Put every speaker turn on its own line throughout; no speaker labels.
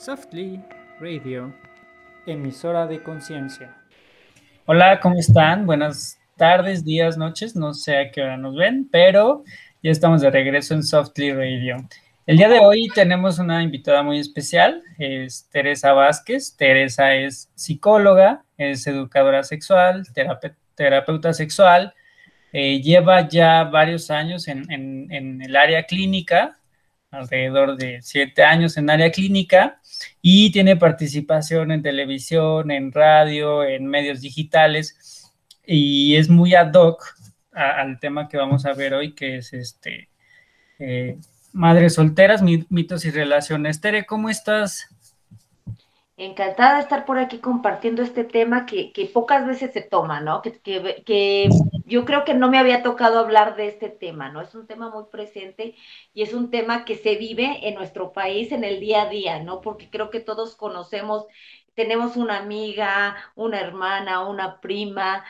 Softly Radio, emisora de conciencia. Hola, ¿cómo están? Buenas tardes, días, noches, no sé a qué hora nos ven, pero ya estamos de regreso en Softly Radio. El día de hoy tenemos una invitada muy especial, es Teresa Vázquez. Teresa es psicóloga, es educadora sexual, terapeuta sexual, eh, lleva ya varios años en, en el área clínica, alrededor de siete años en área clínica y tiene participación en televisión, en radio, en medios digitales y es muy ad hoc al tema que vamos a ver hoy, que es este eh, madres solteras, mitos y relaciones. Tere, ¿cómo estás?
Encantada de estar por aquí compartiendo este tema que, pocas veces se toma, ¿no? Que, que, yo creo que no me había tocado hablar de este tema, ¿no? Es un tema muy presente y es un tema que se vive en nuestro país en el día a día, ¿no? Porque creo que todos conocemos, tenemos una amiga, una hermana, una prima,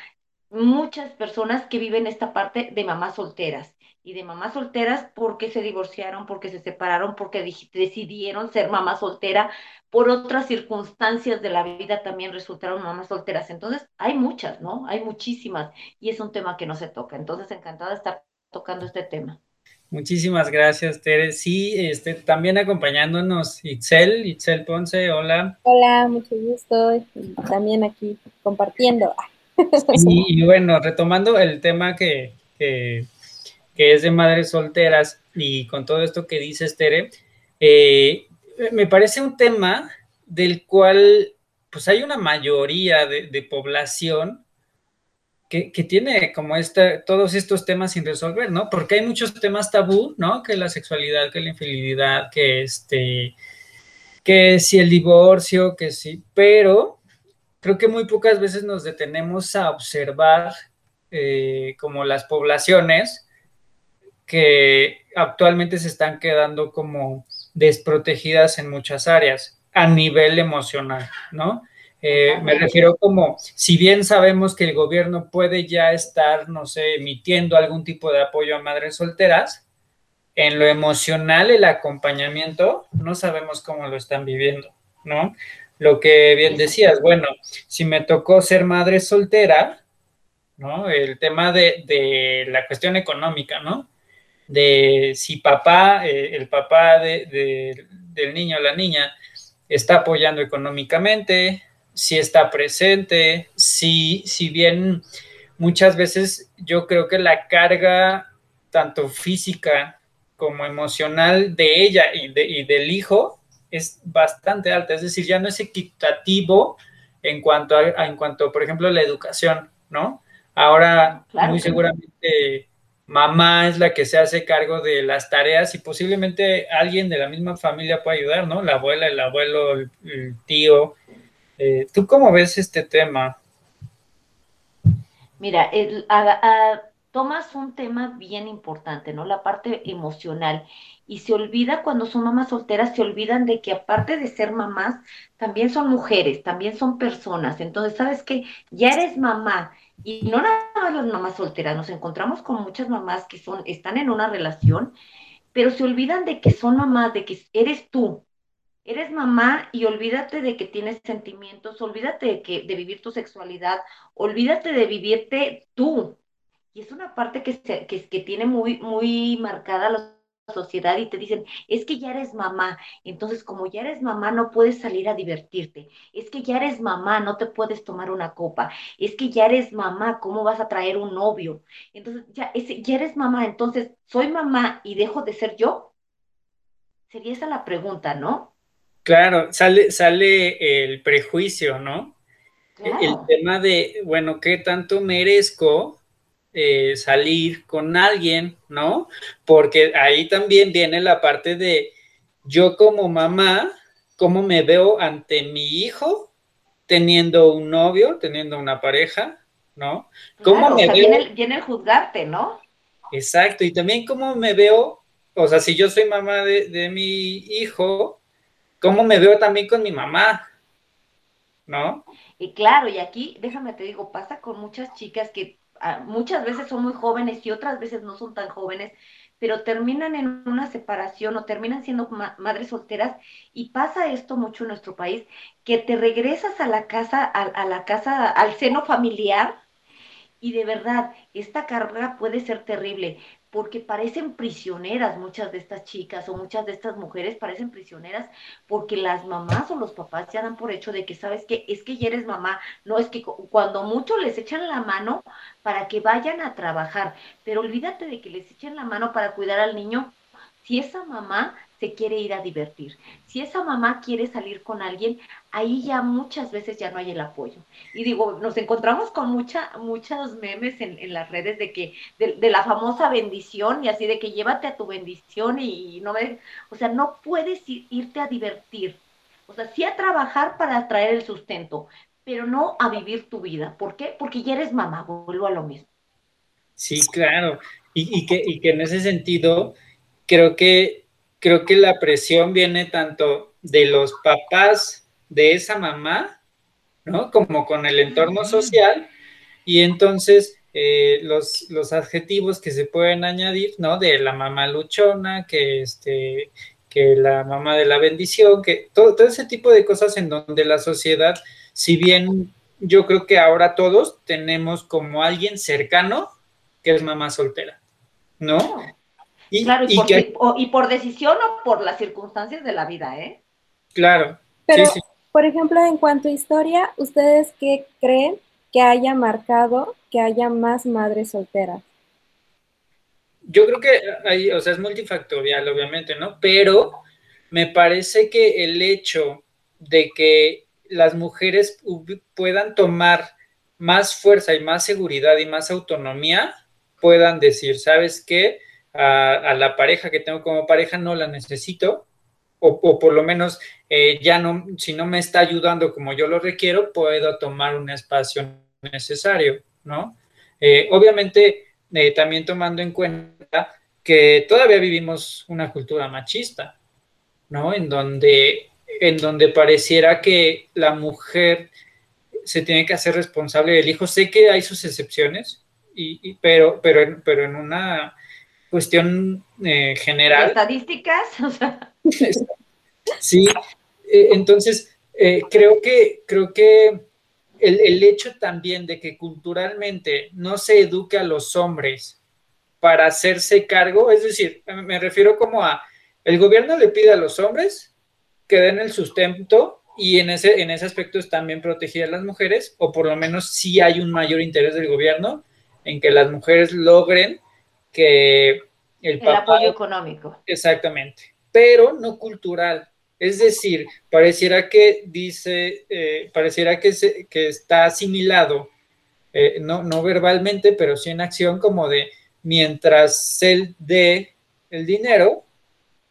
muchas personas que viven esta parte de mamás solteras y de mamás solteras porque se divorciaron, porque se separaron, porque decidieron ser mamá soltera, por otras circunstancias de la vida también resultaron mamás solteras. Entonces, hay muchas, ¿no? Hay muchísimas y es un tema que no se toca. Entonces, encantada de estar tocando este tema.
Muchísimas gracias, Tere. Sí, este, también acompañándonos Itzel, Itzel Ponce, hola.
Hola, mucho gusto. También aquí compartiendo.
Y, bueno, retomando el tema que, que que es de madres solteras, y con todo esto que dices, Tere, eh, me parece un tema del cual pues hay una mayoría de, población que, tiene como esta, todos estos temas sin resolver, ¿no? Porque hay muchos temas tabú, ¿no? Que la sexualidad, que la infidelidad, que este, que si el divorcio, que sí, pero creo que muy pocas veces nos detenemos a observar eh, como las poblaciones que actualmente se están quedando como desprotegidas en muchas áreas a nivel emocional, ¿no? Eh, me refiero como, si bien sabemos que el gobierno puede ya estar, no sé, emitiendo algún tipo de apoyo a madres solteras, en lo emocional, el acompañamiento, no sabemos cómo lo están viviendo, ¿no? Lo que bien decías, bueno, si me tocó ser madre soltera, ¿no? El tema de, de la cuestión económica, ¿no? De si papá, eh, el papá de, del niño o la niña está apoyando económicamente, si está presente, si, si bien muchas veces yo creo que la carga tanto física como emocional de ella y, y del hijo es bastante alta, es decir, ya no es equitativo en cuanto a, en cuanto, por ejemplo, la educación, ¿no? Ahora, muy seguramente mamá es la que se hace cargo de las tareas y posiblemente alguien de la misma familia puede ayudar, ¿no? La abuela, el abuelo, el, tío. Eh, ¿Tú cómo ves este tema?
Mira, tomas un tema bien importante, ¿no? La parte emocional. Y se olvida cuando son mamás solteras, se olvidan de que aparte de ser mamás, también son mujeres, también son personas. Entonces, ¿sabes qué? Ya eres mamá y no nada más las mamás solteras, nos encontramos con muchas mamás que son, están en una relación, pero se olvidan de que son mamás, de que eres tú. Eres mamá y olvídate de que tienes sentimientos, olvídate de, que, de vivir tu sexualidad, olvídate de vivirte tú. Y es una parte que, se, que, que tiene muy, muy marcada los sociedad y te dicen, es que ya eres mamá, entonces como ya eres mamá no puedes salir a divertirte, es que ya eres mamá, no te puedes tomar una copa, es que ya eres mamá, ¿cómo vas a traer un novio? Entonces, ya, ya eres mamá, entonces, ¿soy mamá y dejo de ser yo? Sería esa la pregunta, ¿no?
Claro, sale, sale el prejuicio, ¿no? El tema de, bueno, ¿qué tanto merezco eh, salir con alguien, ¿no? Porque ahí también viene la parte de yo como mamá, cómo me veo ante mi hijo teniendo un novio, teniendo una pareja, ¿no?
¿Cómo me veo? Viene el, juzgarte, ¿no?
Exacto, y también cómo me veo, o sea, si yo soy mamá de, de mi hijo, ¿cómo me veo también con mi mamá? ¿No?
Y claro, y aquí, déjame te digo, pasa con muchas chicas que muchas veces son muy jóvenes y otras veces no son tan jóvenes, pero terminan en una separación o terminan siendo madres solteras y pasa esto mucho en nuestro país, que te regresas a la casa, a la casa, al seno familiar y de verdad, esta carga puede ser terrible porque parecen prisioneras muchas de estas chicas o muchas de estas mujeres parecen prisioneras porque las mamás o los papás ya dan por hecho de que sabes que es que ya eres mamá, no es que cuando mucho les echan la mano para que vayan a trabajar, pero olvídate de que les echen la mano para cuidar al niño. Si esa mamá se quiere ir a divertir. Si esa mamá quiere salir con alguien, ahí ya muchas veces ya no hay el apoyo. Y digo, nos encontramos con mucha, muchos memes en, las redes de que, de, la famosa bendición y así de que llévate a tu bendición y, no me, o sea, no puedes irte a divertir. O sea, sí a trabajar para traer el sustento, pero no a vivir tu vida. ¿Por qué? Porque ya eres mamá, vuelvo a lo mismo.
Sí, claro. Y, que, y que en ese sentido, creo que creo que la presión viene tanto de los papás de esa mamá, ¿no? Como con el entorno social. Y entonces eh, los, los, adjetivos que se pueden añadir, ¿no? De la mamá luchona, que este, que la mamá de la bendición, que todo, todo ese tipo de cosas en donde la sociedad, si bien yo creo que ahora todos tenemos como alguien cercano que es mamá soltera, ¿no?
Claro, y, por, decisión o por las circunstancias de la vida, ¿eh?
Claro.
Pero, por ejemplo, en cuanto a historia, ¿ustedes qué creen que haya marcado que haya más madres solteras?
Yo creo que hay, o sea, es multifactorial, obviamente, ¿no? Pero me parece que el hecho de que las mujeres puedan tomar más fuerza y más seguridad y más autonomía, puedan decir, ¿sabes qué? A, la pareja que tengo como pareja no la necesito, o, por lo menos eh, ya no, si no me está ayudando como yo lo requiero, puedo tomar un espacio necesario, ¿no? Eh, obviamente, eh, también tomando en cuenta que todavía vivimos una cultura machista, ¿no? En donde, en donde pareciera que la mujer se tiene que hacer responsable del hijo. Sé que hay sus excepciones, y, pero, pero, pero en una cuestión eh, general.
¿Estadísticas?
sí, eh, entonces eh, creo que, creo que el, hecho también de que culturalmente no se eduque a los hombres para hacerse cargo, es decir, me refiero como a, el gobierno le pide a los hombres que den el sustento y en ese, en ese aspecto están bien protegidas las mujeres, o por lo menos sí hay un mayor interés del gobierno en que las mujeres logren que
el, apoyo económico.
Exactamente, pero no cultural. Es decir, pareciera que dice, eh, pareciera que, se, que está asimilado, eh, no, no verbalmente, pero sí en acción, como de mientras él dé el dinero,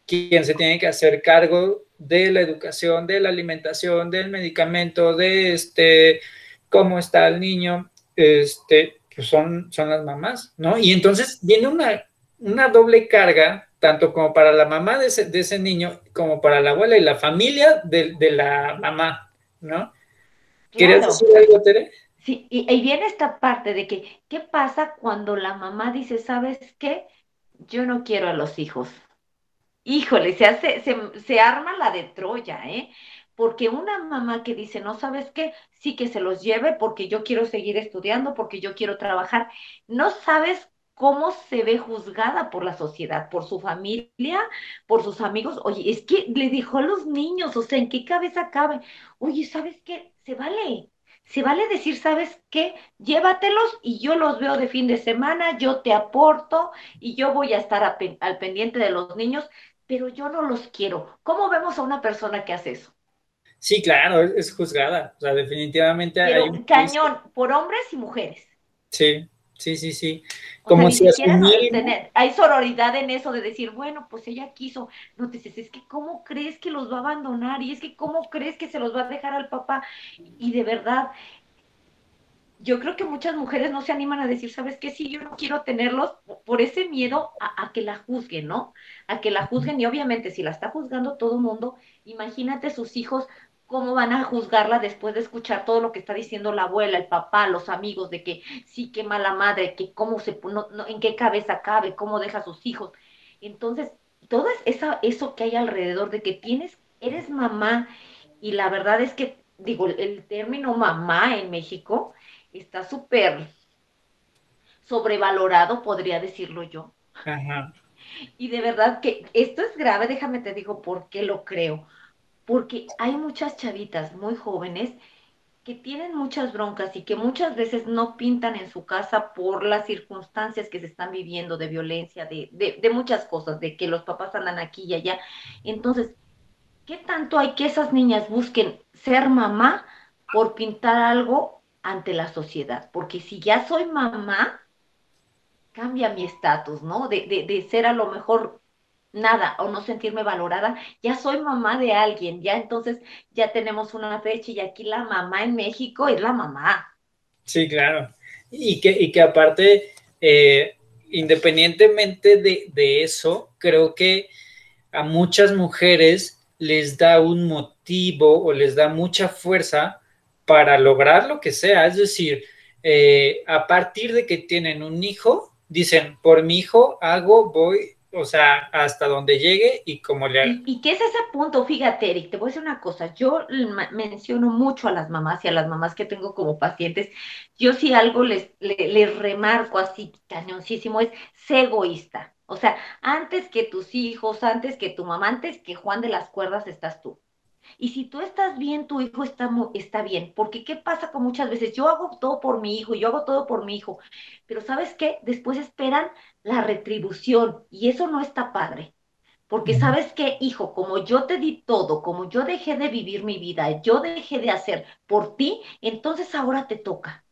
quien se tiene que hacer cargo de la educación, de la alimentación, del medicamento, de este, cómo está el niño, este, pues son, son las mamás, ¿no? Y entonces viene una, una doble carga, tanto como para la mamá de ese, niño, como para la abuela y la familia de, la mamá, ¿no? ¿Quieres decir algo, Tere?
Sí, y, viene esta parte de que, ¿qué pasa cuando la mamá dice, sabes qué? Yo no quiero a los hijos. Híjole, se hace, se, se arma la de Troya, ¿eh? Porque una mamá que dice, no sabes qué, sí que se los lleve porque yo quiero seguir estudiando, porque yo quiero trabajar, no sabes cómo se ve juzgada por la sociedad, por su familia, por sus amigos. Oye, es que le dijo a los niños, o sea, ¿en qué cabeza cabe? Oye, ¿sabes qué? Se vale. Se vale decir, ¿sabes qué? Llévatelos y yo los veo de fin de semana, yo te aporto y yo voy a estar al pendiente de los niños, pero yo no los quiero. ¿Cómo vemos a una persona que hace eso?
Sí, claro, es juzgada. O sea, definitivamente
hay un cañón por hombres y mujeres.
Sí, Sí, sí, sí. Como si
hay sororidad en eso de decir, bueno, pues ella quiso. No dices, es que cómo crees que los va a abandonar y es que cómo crees que se los va a dejar al papá. Y de verdad, yo creo que muchas mujeres no se animan a decir, ¿sabes qué? Sí, yo no quiero tenerlos por ese miedo a, a, que la juzguen, ¿no? A que la juzguen y obviamente si la está juzgando todo el mundo, imagínate sus hijos cómo van a juzgarla después de escuchar todo lo que está diciendo la abuela, el papá, los amigos, de que sí, qué mala madre, que cómo se, no, en qué cabeza cabe, cómo deja a sus hijos. Entonces, todo esa, eso que hay alrededor de que tienes, eres mamá, y la verdad es que, digo, el término mamá en México está súper sobrevalorado, podría decirlo yo. Y de verdad que esto es grave, déjame te digo por qué lo creo. Porque hay muchas chavitas muy jóvenes que tienen muchas broncas y que muchas veces no pintan en su casa por las circunstancias que se están viviendo de violencia, de, de, muchas cosas, de que los papás andan aquí y allá. Entonces, ¿qué tanto hay que esas niñas busquen ser mamá por pintar algo ante la sociedad? Porque si ya soy mamá, cambia mi estatus, ¿no? De, de, de, ser a lo mejor nada o no sentirme valorada, ya soy mamá de alguien, ya entonces ya tenemos una fecha y aquí la mamá en México es la mamá.
Sí, claro. Y que, y que aparte, eh, independientemente de, de eso, creo que a muchas mujeres les da un motivo o les da mucha fuerza para lograr lo que sea. Es decir, eh, a partir de que tienen un hijo, dicen, por mi hijo hago, voy, o sea, hasta donde llegue y como le
haga. ¿Y, qué es ese punto? Fíjate, Eric, te voy a decir una cosa. Yo menciono mucho a las mamás y a las mamás que tengo como pacientes. Yo si algo les, les, remarco así cañoncísimo es sé egoísta. O sea, antes que tus hijos, antes que tu mamá, antes que Juan de las Cuerdas estás tú. Y si tú estás bien, tu hijo está, está bien. Porque ¿qué pasa con muchas veces? Yo hago todo por mi hijo, yo hago todo por mi hijo. Pero ¿sabes qué? Después esperan la retribución y eso no está padre. Porque sabes qué, hijo, como yo te di todo, como yo dejé de vivir mi vida, yo dejé de hacer por ti, entonces ahora te toca.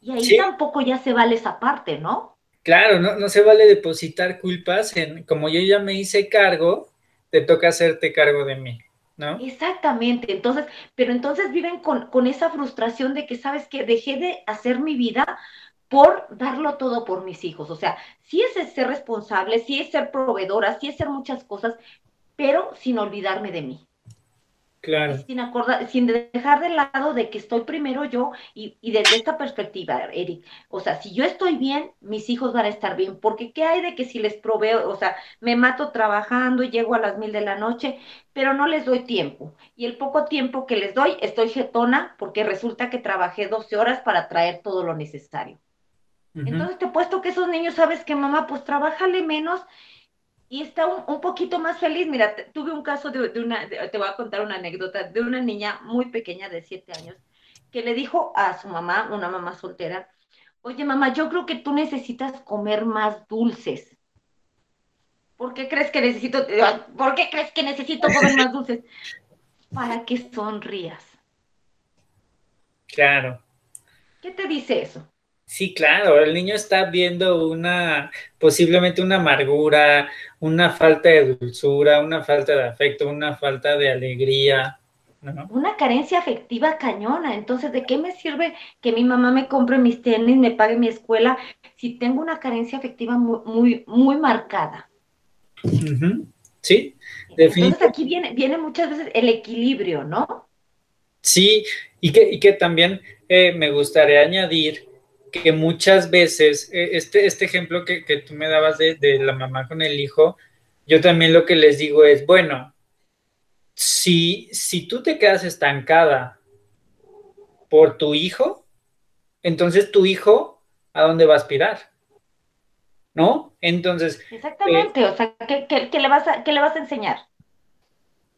Y ahí tampoco ya se vale esa parte, ¿no?
Claro, no, no se vale depositar culpas en, como yo ya me hice cargo, te toca hacerte cargo de mí, ¿no?
Exactamente, entonces, pero entonces viven con, con esa frustración de que, ¿sabes que Dejé de hacer mi vida por darlo todo por mis hijos. O sea, sí es ser responsable, sí es ser proveedora, sí es ser muchas cosas, pero sin olvidarme de mí.
Claro.
Sin, acordar, sin dejar de lado de que estoy primero yo y, y, desde esta perspectiva, Eric, o sea, si yo estoy bien, mis hijos van a estar bien, porque ¿qué hay de que si les proveo, o sea, me mato trabajando y llego a las mil de la noche, pero no les doy tiempo? Y el poco tiempo que les doy, estoy jetona porque resulta que trabajé 12 horas para traer todo lo necesario. Entonces te he puesto que esos niños, sabes que mamá, pues trabájale menos y está un, poquito más feliz. Mira, tuve un caso de, una, te voy a contar una anécdota, de una niña muy pequeña de siete años que le dijo a su mamá, una mamá soltera, oye mamá, yo creo que tú necesitas comer más dulces. ¿Por qué crees que necesito, por qué crees que necesito comer más dulces? Para que sonrías.
Claro.
¿Qué te dice eso?
Sí, claro, el niño está viendo una, posiblemente una amargura, una falta de dulzura, una falta de afecto, una falta de alegría.
Una carencia afectiva cañona. Entonces, ¿de qué me sirve que mi mamá me compre mis tenis, me pague mi escuela, si tengo una carencia afectiva muy, muy, muy marcada?
Sí,
definitivamente. Entonces aquí viene, viene muchas veces el equilibrio, ¿no?
Sí, y que, y que también eh, me gustaría añadir que muchas veces, eh, este, este ejemplo que, tú me dabas de, la mamá con el hijo, yo también lo que les digo es, bueno, si, si tú te quedas estancada por tu hijo, entonces tu hijo, ¿a dónde va a aspirar? ¿No? Entonces...
Exactamente, o sea, ¿qué, le vas a, ¿qué le vas a enseñar?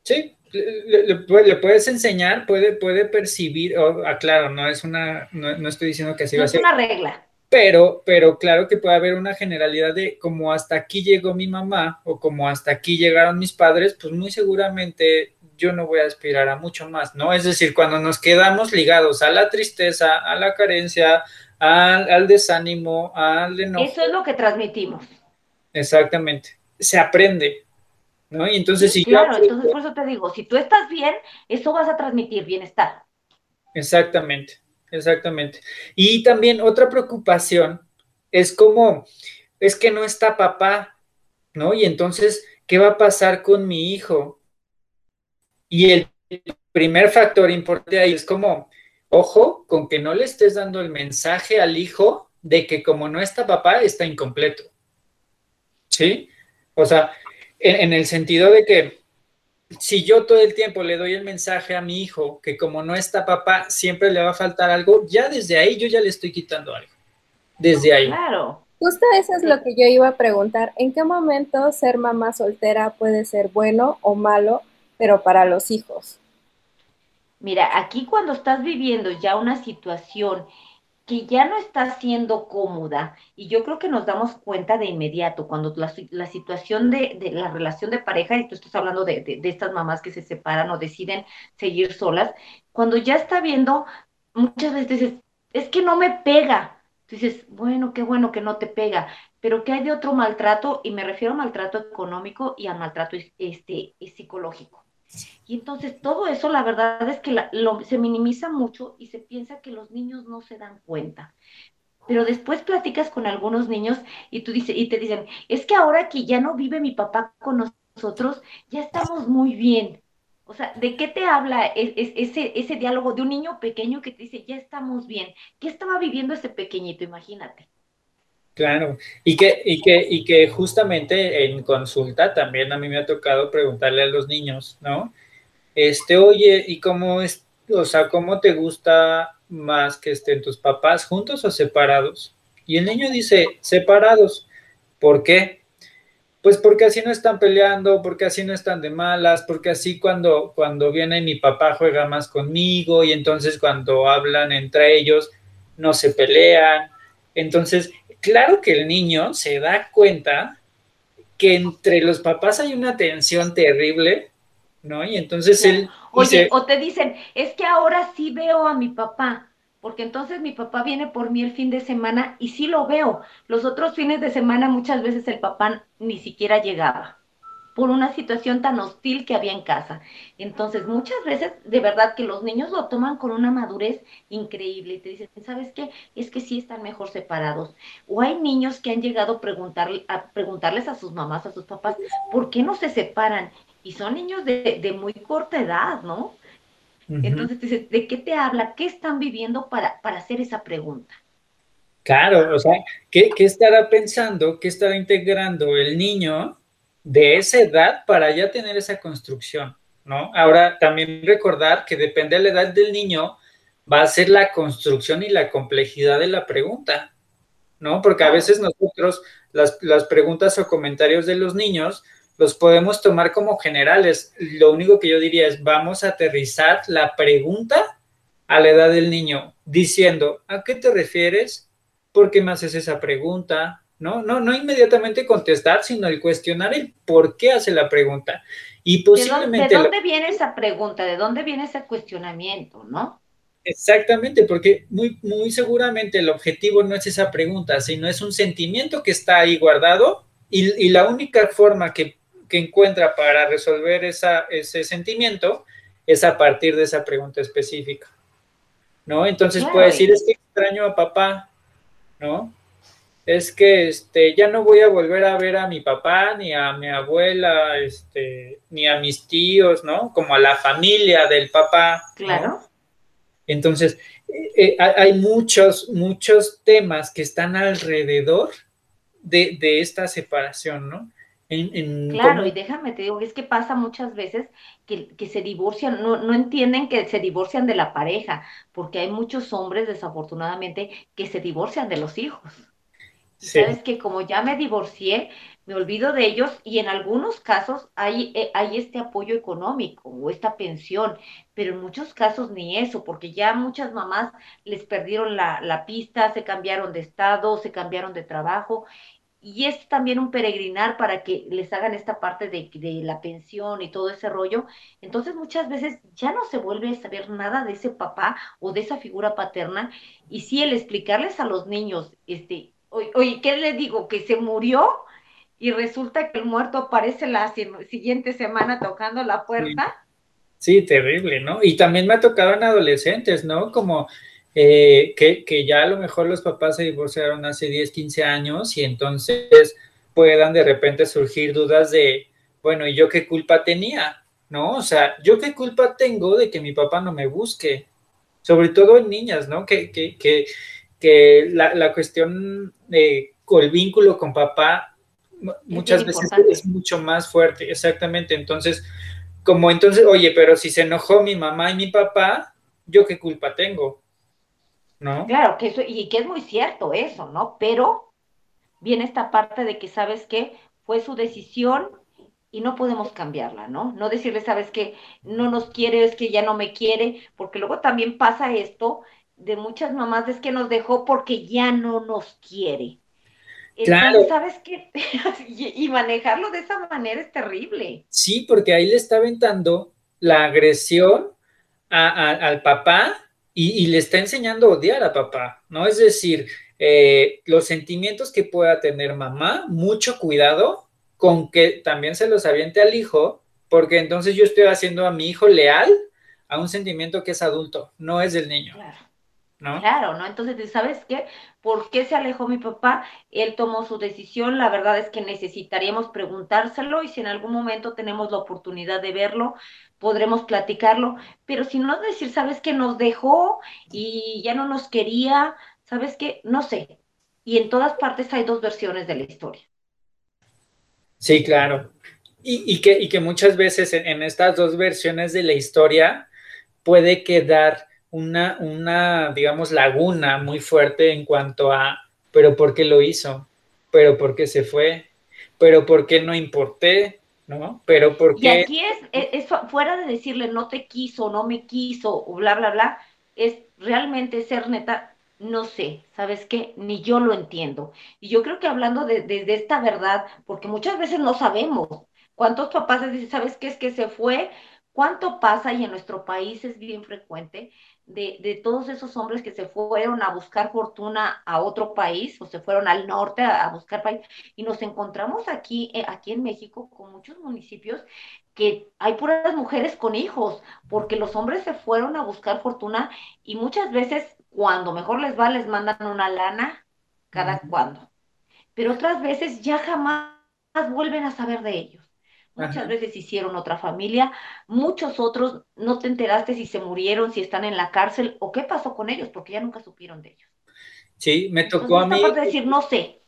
Sí, le, puedes enseñar, puede, puede percibir, ah, claro, no es una, no, estoy diciendo que así va a ser.
Es una regla.
Pero, pero claro que puede haber una generalidad de como hasta aquí llegó mi mamá o como hasta aquí llegaron mis padres, pues muy seguramente yo no voy a aspirar a mucho más, ¿no? Es decir, cuando nos quedamos ligados a la tristeza, a la carencia, al, al desánimo, al enojo.
Eso es lo que transmitimos.
Exactamente. Se aprende, ¿no? Y entonces si
Claro, entonces por eso te digo, si tú estás bien, eso vas a transmitir bienestar.
Exactamente, exactamente. Y también otra preocupación es como, es que no está papá, ¿no? Y entonces, ¿qué va a pasar con mi hijo? Y el primer factor importante ahí es como, ojo, con que no le estés dando el mensaje al hijo de que como no está papá, está incompleto. ¿sí? O sea, en, el sentido de que si yo todo el tiempo le doy el mensaje a mi hijo que como no está papá, siempre le va a faltar algo, ya desde ahí yo ya le estoy quitando algo. Desde ahí.
Claro.
Justo eso es lo que yo iba a preguntar. ¿En qué momento ser mamá soltera puede ser bueno o malo, pero para los hijos?
Mira, aquí cuando estás viviendo ya una situación que ya no está siendo cómoda, y yo creo que nos damos cuenta de inmediato, cuando la, situación de, la relación de pareja, y tú estás hablando de, de, estas mamás que se separan o deciden seguir solas, cuando ya está viendo, muchas veces dices, es que no me pega. Tú dices, bueno, qué bueno que no te pega, pero ¿qué hay de otro maltrato? Y me refiero a maltrato económico y a maltrato este, psicológico. Y entonces todo eso, la verdad es que lo, se minimiza mucho y se piensa que los niños no se dan cuenta. Pero después platicas con algunos niños y, tú dices, y te dicen, es que ahora que ya no vive mi papá con nosotros, ya estamos muy bien. O sea, ¿de qué te habla ese, ese diálogo de un niño pequeño que te dice, ya estamos bien? ¿Qué estaba viviendo ese pequeñito? Imagínate.
Claro, y que, y que, y que justamente en consulta también a mí me ha tocado preguntarle a los niños, ¿no? Este, oye, ¿y cómo es, o sea, cómo te gusta más que estén tus papás juntos o separados? Y el niño dice, separados. ¿Por qué? Pues porque así no están peleando, porque así no están de malas, porque así cuando, cuando viene mi papá juega más conmigo y entonces cuando hablan entre ellos no se pelean. Entonces, claro que el niño se da cuenta que entre los papás hay una tensión terrible, ¿no? Y entonces él...
Oye, o te dicen, es que ahora sí veo a mi papá, porque entonces mi papá viene por mí el fin de semana y sí lo veo. Los otros fines de semana muchas veces el papá ni siquiera llegaba por una situación tan hostil que había en casa. Entonces, muchas veces, de verdad que los niños lo toman con una madurez increíble y te dicen, ¿sabes qué? Es que sí están mejor separados. O hay niños que han llegado a, preguntar, a preguntarles a sus mamás, a sus papás, ¿por qué no se separan? Y son niños de, muy corta edad, ¿no? Entonces, dices, ¿de qué te habla? ¿Qué están viviendo para, para hacer esa pregunta?
Claro, o sea, ¿qué, ¿qué, estará pensando, qué estará integrando el niño de esa edad para ya tener esa construcción, ¿no? Ahora también recordar que depende de la edad del niño, va a ser la construcción y la complejidad de la pregunta, ¿no? Porque a veces nosotros las, las preguntas o comentarios de los niños los podemos tomar como generales. Lo único que yo diría es, vamos a aterrizar la pregunta a la edad del niño, diciendo, ¿a qué te refieres? ¿Por qué me haces esa pregunta? ¿No? No, no inmediatamente contestar, sino el cuestionar el por qué hace la pregunta. Y posiblemente...
¿De dónde, viene esa pregunta? ¿De dónde viene ese cuestionamiento, no?
Exactamente, porque muy, muy seguramente el objetivo no es esa pregunta, sino es un sentimiento que está ahí guardado y, la única forma que, encuentra para resolver esa, ese sentimiento es a partir de esa pregunta específica, ¿no? Entonces puede decir, es que extraño a papá, ¿no? Es que este, ya no voy a volver a ver a mi papá, ni a mi abuela, este, ni a mis tíos, ¿no? Como a la familia del papá.
Claro.
Entonces, eh, eh, hay muchos, muchos temas que están alrededor de, esta separación, ¿no?
claro, y déjame te digo, es que pasa muchas veces que, que se divorcian, no, no, entienden que se divorcian de la pareja, porque hay muchos hombres, desafortunadamente, que se divorcian de los hijos. Sabes que como ya me divorcié, me olvido de ellos y en algunos casos hay, eh, hay este apoyo económico o esta pensión, pero en muchos casos ni eso, porque ya muchas mamás les perdieron la, la pista, se cambiaron de estado, se cambiaron de trabajo y es también un peregrinar para que les hagan esta parte de, de, la pensión y todo ese rollo. Entonces muchas veces ya no se vuelve a saber nada de ese papá o de esa figura paterna. Y sí, el explicarles a los niños, este, Oye, ¿qué le digo? Que se murió y resulta que el muerto aparece la siguiente semana tocando la puerta.
Sí, terrible, ¿no? Y también me ha tocado en adolescentes, ¿no? Como eh, que, que, ya a lo mejor los papás se divorciaron hace 10, 15 años y entonces puedan de repente surgir dudas de, bueno, ¿y yo qué culpa tenía? ¿No? O sea, ¿yo qué culpa tengo de que mi papá no me busque? Sobre todo en niñas, ¿no? Que, que, que que la, la cuestión de, el vínculo con papá muchas veces es mucho más fuerte, exactamente. Entonces, como entonces, oye, pero si se enojó mi mamá y mi papá, ¿yo qué culpa tengo? ¿No?
Claro, que eso, y que es muy cierto eso, ¿no? Pero viene esta parte de que, ¿sabes qué? Fue su decisión y no podemos cambiarla, ¿no? No decirle, ¿sabes qué? No nos quiere, es que ya no me quiere, porque luego también pasa esto de muchas mamás, es que nos dejó porque ya no nos quiere. Claro. ¿sabes qué? y manejarlo de esa manera es terrible.
Sí, porque ahí le está aventando la agresión al papá y, le está enseñando a odiar a papá, ¿no? Es decir, eh, los sentimientos que pueda tener mamá, mucho cuidado con que también se los aviente al hijo, porque entonces yo estoy haciendo a mi hijo leal a un sentimiento que es adulto, no es del niño.
Claro. ¿No? Claro, ¿no? Entonces, ¿sabes qué? ¿Por qué se alejó mi papá? Él tomó su decisión. La verdad es que necesitaríamos preguntárselo y si en algún momento tenemos la oportunidad de verlo, podremos platicarlo. Pero si no decir, ¿sabes qué? Nos dejó y ya no nos quería, ¿sabes qué? No sé. Y en todas partes hay dos versiones de la historia.
Sí, claro. Y, que, y que muchas veces en estas dos versiones de la historia puede quedar una, una, digamos, laguna muy fuerte en cuanto a, pero ¿por qué lo hizo? ¿Pero por qué se fue? ¿Pero por qué no importé? ¿No? Pero por qué...
Y aquí es, e, es, fuera de decirle no te quiso, no me quiso, o bla, bla, bla, es realmente ser neta, no sé, ¿sabes qué? Ni yo lo entiendo. Y yo creo que hablando de, de, esta verdad, porque muchas veces no sabemos, ¿cuántos papás dicen, ¿sabes qué? Es que se fue, ¿cuánto pasa? Y en nuestro país es bien frecuente de, todos esos hombres que se fueron a buscar fortuna a otro país o se fueron al norte a, buscar país. Y nos encontramos aquí, eh, aquí en México con muchos municipios que hay puras mujeres con hijos porque los hombres se fueron a buscar fortuna y muchas veces cuando mejor les va les mandan una lana cada cuando, pero otras veces ya jamás vuelven a saber de ellos. Muchas veces hicieron otra familia, muchos otros no te enteraste si se murieron, si están en la cárcel o qué pasó con ellos, porque ya nunca supieron de ellos.
Sí, me tocó a mí.
decir, no sé.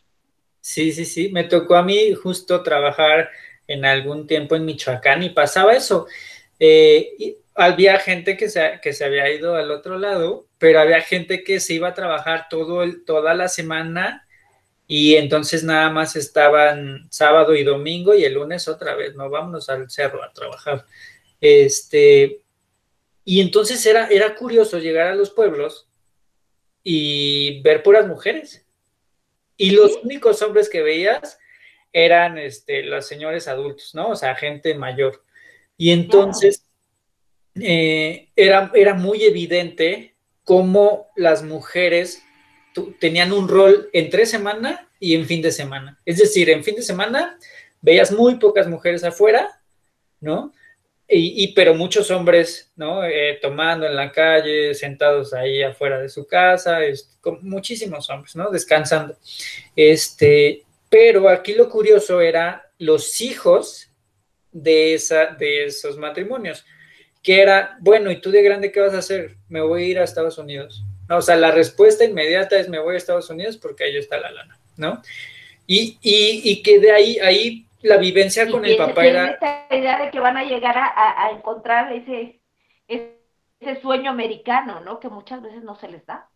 Sí, sí, sí, me tocó a mí justo trabajar en algún tiempo en Michoacán y pasaba eso. Eh, había gente que se, que se había ido al otro lado, pero había gente que se iba a trabajar todo el, toda la semana y entonces nada más estaban sábado y domingo y el lunes otra vez, no, vámonos al cerro a trabajar. Este, y entonces era, era curioso llegar a los pueblos y ver puras mujeres. Y los únicos hombres que veías eran este, los señores adultos, ¿no? O sea, gente mayor. Y entonces eh, era, era muy evidente cómo las mujeres tenían un rol entre semana y en fin de semana. Es decir, en fin de semana veías muy pocas mujeres afuera, ¿no? Y, pero muchos hombres, ¿no? Eh, tomando en la calle, sentados ahí afuera de su casa, con muchísimos hombres, ¿no? Descansando. Este, pero aquí lo curioso era los hijos de, esa, de esos matrimonios, que era, bueno, ¿y tú de grande qué vas a hacer? Me voy a ir a Estados Unidos o sea, la respuesta inmediata es me voy a Estados Unidos porque ahí está la lana, ¿no? Y, y, que de ahí, ahí la vivencia con el papá era...
esta idea de que van a llegar a, encontrar ese, ese sueño americano, ¿no? Que muchas veces no se les da.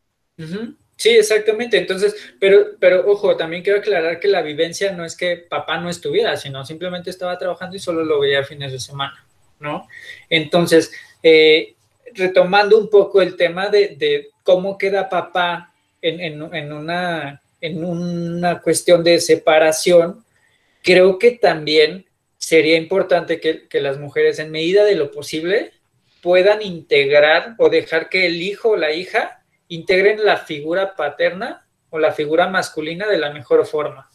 Sí, exactamente. Entonces, pero, pero ojo, también quiero aclarar que la vivencia no es que papá no estuviera, sino simplemente estaba trabajando y solo lo veía a fines de semana, ¿no? Entonces, eh, retomando un poco el tema de, cómo queda papá en, una, en una cuestión de separación, creo que también sería importante que, las mujeres, en medida de lo posible, puedan integrar o dejar que el hijo o la hija integren la figura paterna o la figura masculina de la mejor forma,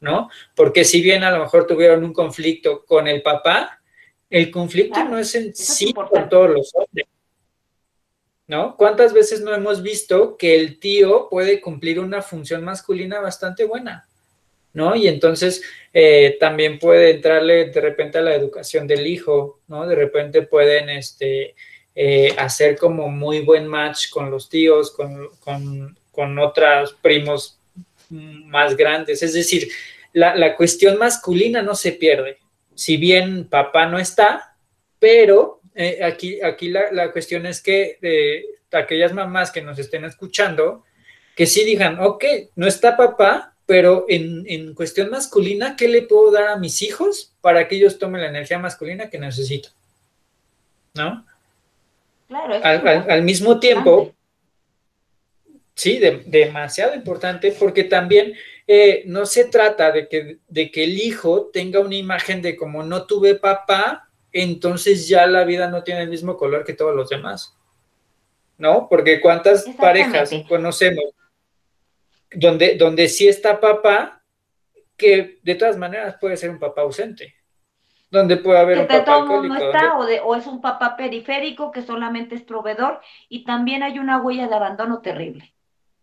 ¿no? Porque si bien a lo mejor tuvieron un conflicto con el papá, el conflicto no es en sí con todos los hombres. ¿No? ¿Cuántas veces no hemos visto que el tío puede cumplir una función masculina bastante buena? ¿no? Y entonces eh, también puede entrarle de repente a la educación del hijo, ¿no? De repente pueden este, eh, hacer como muy buen match con los tíos, con, con, con otros primos más grandes. Es decir, la, cuestión masculina no se pierde. Si bien papá no está, pero eh, aquí, aquí la, cuestión es que eh, aquellas mamás que nos estén escuchando, que sí digan, ok, no está papá, pero en, en, cuestión masculina, ¿qué le puedo dar a mis hijos para que ellos tomen la energía masculina que necesito? ¿No?
Claro.
Al, mismo tiempo, sí, demasiado importante, porque también eh, no se trata de que, de que el hijo tenga una imagen de como no tuve papá, entonces ya la vida no tiene el mismo color que todos los demás. ¿No? Porque cuántas parejas conocemos donde, donde sí está papá, que de todas maneras puede ser un papá ausente donde puede haber un papá
alcohólico. Está, o, es un papá periférico que solamente es proveedor y también hay una huella de abandono terrible.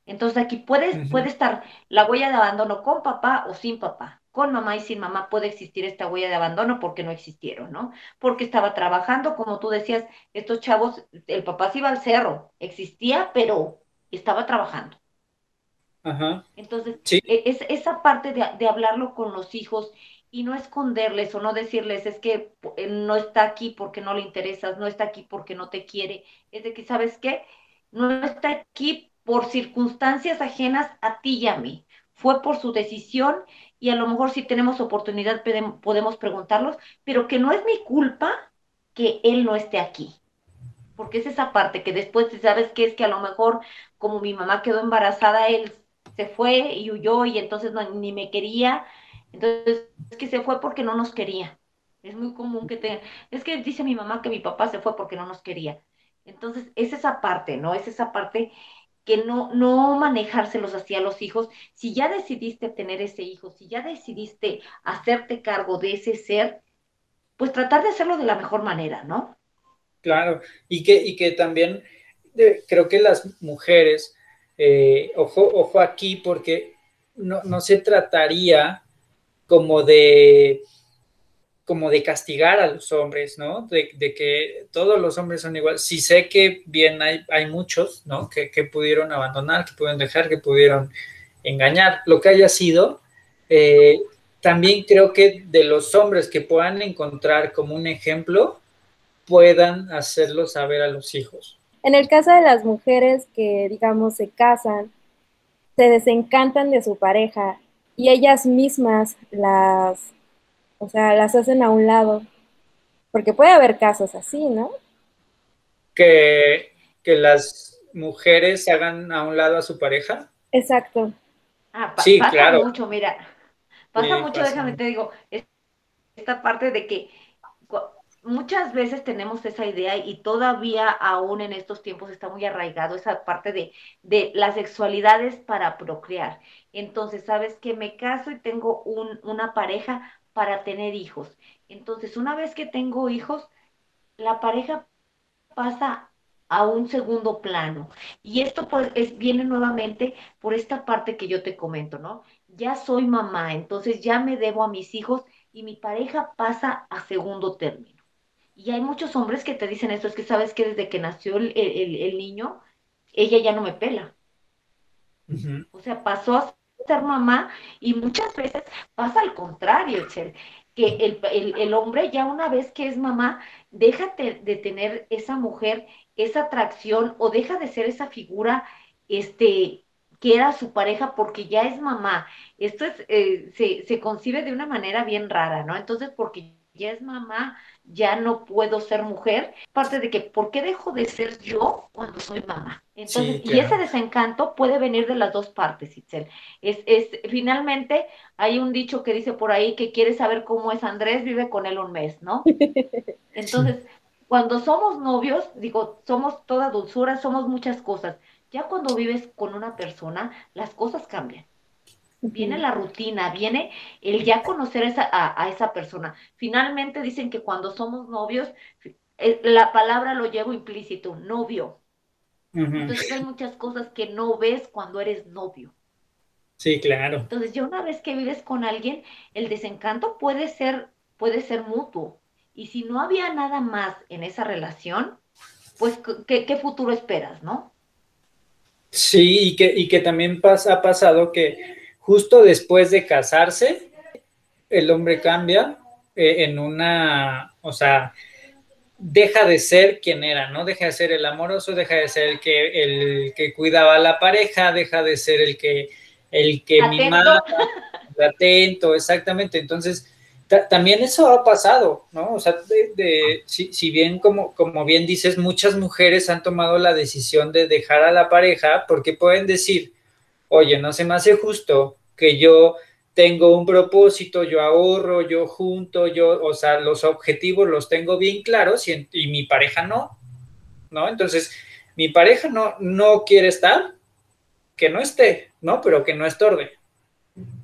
Entonces aquí puede, puede estar la huella de abandono con papá o sin papá. Con mamá y sin mamá puede existir esta huella de abandono porque no existieron, ¿no? Porque estaba trabajando, como tú decías, estos chavos, el papá se iba al cerro, existía, pero estaba trabajando.
Ajá.
Entonces, e, es, esa parte de, de hablarlo con los hijos y no esconderles o no decirles es que eh, no está aquí porque no le interesas, no está aquí porque no te quiere, es de que, ¿sabes qué? No está aquí por circunstancias ajenas a ti y a mí. Fue por su decisión y a lo mejor si tenemos oportunidad podemos preguntarlos, pero que no es mi culpa que él no esté aquí. Porque es esa parte que después, ¿sabes qué? Es que a lo mejor como mi mamá quedó embarazada, él se fue y huyó y entonces ni me quería entonces, es que se fue porque no nos quería. Es muy común que te... Es que dice mi mamá que mi papá se fue porque no nos quería. Entonces, es esa parte, ¿no? Es esa parte que no, no manejárselos hacia los hijos. Si ya decidiste tener ese hijo, si ya decidiste hacerte cargo de ese ser, pues tratar de hacerlo de la mejor manera, ¿no?
Claro, y que, y que también eh, creo que las mujeres, eh, ojo, ojo aquí, porque no, no se trataría como de como de castigar a los hombres, ¿no? De, que todos los hombres son iguales. Sí sé que bien hay, hay muchos, ¿no? Que, pudieron abandonar, que pudieron dejar, que pudieron engañar, lo que haya sido. Eh, también creo que de los hombres que puedan encontrar como un ejemplo, puedan hacerlo saber a los hijos.
En el caso de las mujeres que, digamos, se casan, se desencantan de su pareja y ellas mismas las, o sea, las hacen a un lado. Porque puede haber casos así, ¿no?
Que, que las mujeres hagan a un lado a su pareja.
Exacto.
Ah, sí, pasa claro. mucho, mira. Pasa mucho, déjame te digo, esta parte de que muchas veces tenemos esa idea y todavía aún en estos tiempos está muy arraigado esa parte de, de las sexualidades para procrear. Entonces, sabes que me caso y tengo un, una pareja para tener hijos. Entonces, una vez que tengo hijos, la pareja pasa a un segundo plano. Y esto pues, es, viene nuevamente por esta parte que yo te comento, ¿no? Ya soy mamá, entonces ya me debo a mis hijos y mi pareja pasa a segundo término. Y hay muchos hombres que te dicen esto, es que sabes que desde que nació el, niño, ella ya no me pela. O sea, pasó a ser mamá y muchas veces pasa al contrario, que el, el, hombre ya una vez que es mamá, deja de, tener esa mujer, esa atracción o deja de ser esa figura este, que era su pareja porque ya es mamá. Esto es, eh, se, se concibe de una manera bien rara, ¿no? Entonces, porque ya es mamá, ya no puedo ser mujer, parte de que, ¿por qué dejo de ser yo cuando soy mamá? Entonces, y ese desencanto puede venir de las dos partes, Itzel. Es, es, finalmente, hay un dicho que dice por ahí que quiere saber cómo es Andrés, vive con él un mes, ¿no? Entonces, cuando somos novios, digo, somos toda dulzura, somos muchas cosas. Ya cuando vives con una persona, las cosas cambian. Viene la rutina, viene el ya conocer a, esa persona. Finalmente dicen que cuando somos novios, eh, la palabra lo llevo implícito, novio. Entonces hay muchas cosas que no ves cuando eres novio.
Sí, claro.
Entonces, ya una vez que vives con alguien, el desencanto puede ser, puede ser mutuo. Y si no había nada más en esa relación, pues, ¿qué, qué futuro esperas, no?
Sí, y que, y que también pasa, ha pasado que justo después de casarse, el hombre cambia eh, en una, o sea, deja de ser quien era, ¿no? Deja de ser el amoroso, deja de ser el que, el que cuidaba a la pareja, deja de ser el que, el que mimaba, atento, exactamente. Entonces, también eso ha pasado, ¿no? O sea, de, si, bien, como, como bien dices, muchas mujeres han tomado la decisión de dejar a la pareja porque pueden decir, oye, no se me hace justo que yo tengo un propósito, yo ahorro, yo junto, yo, o sea, los objetivos los tengo bien claros y, mi pareja no, ¿no? Entonces, mi pareja no, no quiere estar, que no esté, ¿no? Pero que no estorbe,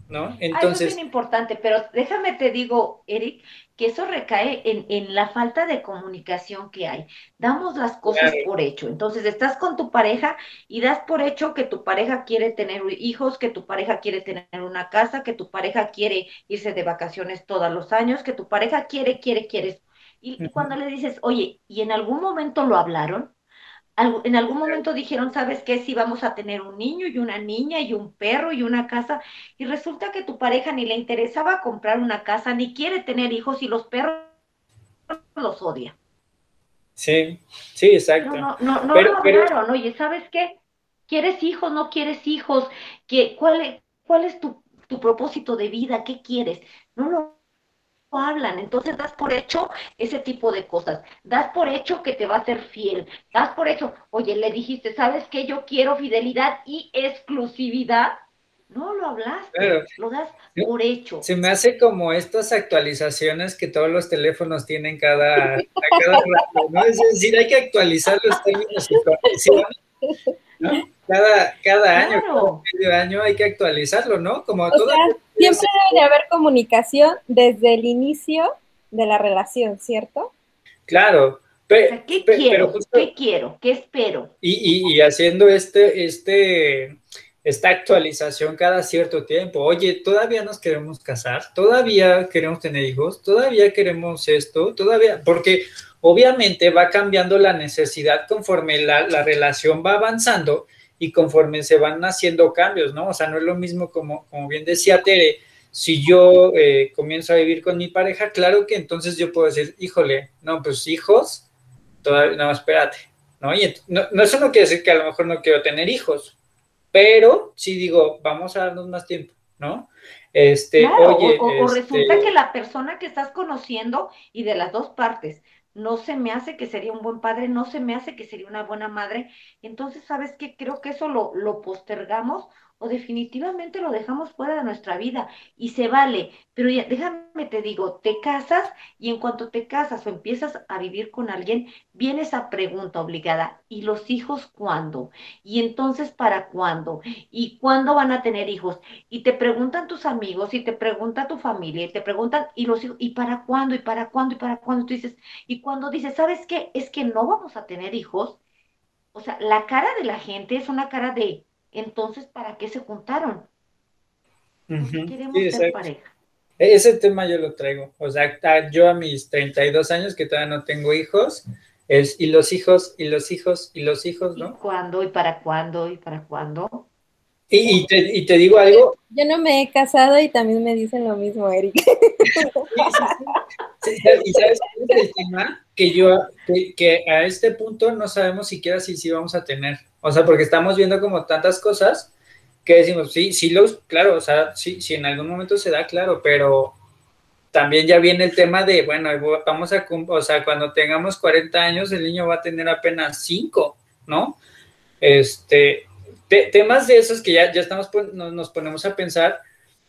¿no?
Entonces... es bien importante, pero déjame te digo, Eric, que eso recae en, la falta de comunicación que hay. Damos las cosas por hecho. Entonces, estás con tu pareja y das por hecho que tu pareja quiere tener hijos, que tu pareja quiere tener una casa, que tu pareja quiere irse de vacaciones todos los años, que tu pareja quiere, quiere, quiere. y cuando le dices, oye, ¿y en algún momento lo hablaron? En algún momento dijeron, ¿sabes qué? Si vamos a tener un niño y una niña y un perro y una casa, y resulta que tu pareja ni le interesaba comprar una casa, ni quiere tener hijos y los perros los odia.
Sí, sí, exacto.
No, no, no, pero, lo oye, ¿sabes qué? ¿Quieres hijos? ¿No quieres hijos? ¿Qué, cuál, es, ¿Cuál es tu, tu propósito de vida? ¿Qué quieres? No lo hablan. Entonces das por hecho ese tipo de cosas. Das por hecho que te va a ser fiel. Das por hecho, oye, le dijiste, ¿sabes qué? Yo quiero fidelidad y exclusividad. No lo hablaste, lo das por hecho.
Se me hace como estas actualizaciones que todos los teléfonos tienen cada, cada rato, ¿no? Es decir, hay que actualizar los términos y condiciones, ¿no? Cada, cada año, cada medio año hay que actualizarlo, ¿no? Como todo.
siempre debe de haber comunicación desde el inicio de la relación, ¿cierto?
Claro.
¿Qué quiero? ¿Qué quiero? ¿Qué espero?
Y, y, haciendo este, este, esta actualización cada cierto tiempo. Oye, todavía nos queremos casar, todavía queremos tener hijos, todavía queremos esto, todavía, porque obviamente va cambiando la necesidad conforme la, la relación va avanzando y conforme se van haciendo cambios, ¿no? O sea, no es lo mismo como, como bien decía Tere, si yo eh, comienzo a vivir con mi pareja, claro que entonces yo puedo decir, híjole, no, pues hijos, todavía, no, espérate, ¿no? Y no, no, eso no quiere decir que a lo mejor no quiero tener hijos, pero sí digo, vamos a darnos más tiempo, ¿no? Este, oye,
o, resulta este que la persona que estás conociendo y de las dos partes no se me hace que sería un buen padre, no se me hace que sería una buena madre. Entonces, ¿sabes qué? Creo que eso lo, lo postergamos o definitivamente lo dejamos fuera de nuestra vida y se vale. Pero ya, déjame te digo, te casas y en cuanto te casas o empiezas a vivir con alguien, viene esa pregunta obligada, ¿y los hijos cuándo? ¿Y entonces para cuándo? ¿Y cuándo van a tener hijos? Y te preguntan tus amigos y te pregunta tu familia y te preguntan, ¿y los hijos? ¿Y para cuándo? ¿Y para cuándo? ¿Y para cuándo? Dices, y cuando dices, ¿sabes qué? Es que no vamos a tener hijos. O sea, la cara de la gente es una cara de entonces, ¿para qué se juntaron? queremos ser pareja.
E-, ese tema yo lo traigo. O sea, yo a mis 32 años que todavía no tengo hijos, es y los hijos, y los hijos, y los hijos, ¿no?
¿Y cuándo? ¿Y para cuándo? ¿Y para cuándo?
Y, te, digo algo.
Yo no me he casado y también me dicen lo mismo, Eric.
y sabes el tema que yo, que, a este punto no sabemos siquiera si sí vamos a tener. O sea, porque estamos viendo como tantas cosas que decimos, sí, sí, los, claro, o sea, sí, sí, en algún momento se da, claro, pero también ya viene el tema de, bueno, vamos a, o sea, cuando tengamos 40 años, el niño va a tener apenas 5, ¿no? Este, temas de esos que ya, ya estamos, nos, ponemos a pensar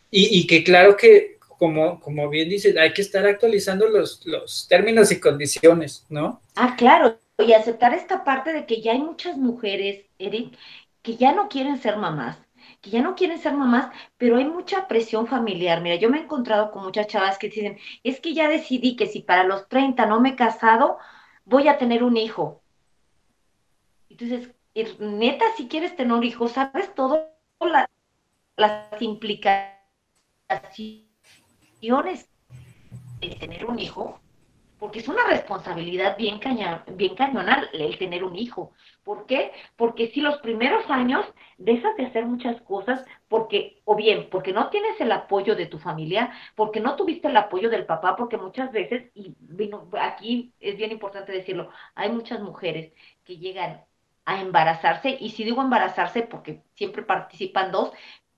y, y, que claro que, como, como bien dice, hay que estar actualizando los, los términos y condiciones, ¿no?
Ah, claro, y aceptar esta parte de que ya hay muchas mujeres, Eric, que ya no quieren ser mamás, que ya no quieren ser mamás, pero hay mucha presión familiar. Mira, yo me he encontrado con muchas chavas que dicen, es que ya decidí que si para los 30 no me he casado, voy a tener un hijo. Entonces, neta, si quieres tener un hijo, ¿sabes todo las implicaciones de tener un hijo? Porque es una responsabilidad bien, caña, bien cañona el tener un hijo. ¿Por qué? Porque si los primeros años dejas de hacer muchas cosas, porque, o bien, porque no tienes el apoyo de tu familia, porque no tuviste el apoyo del papá, porque muchas veces, y vino, aquí es bien importante decirlo, hay muchas mujeres que llegan a embarazarse, y si digo embarazarse porque siempre participan dos,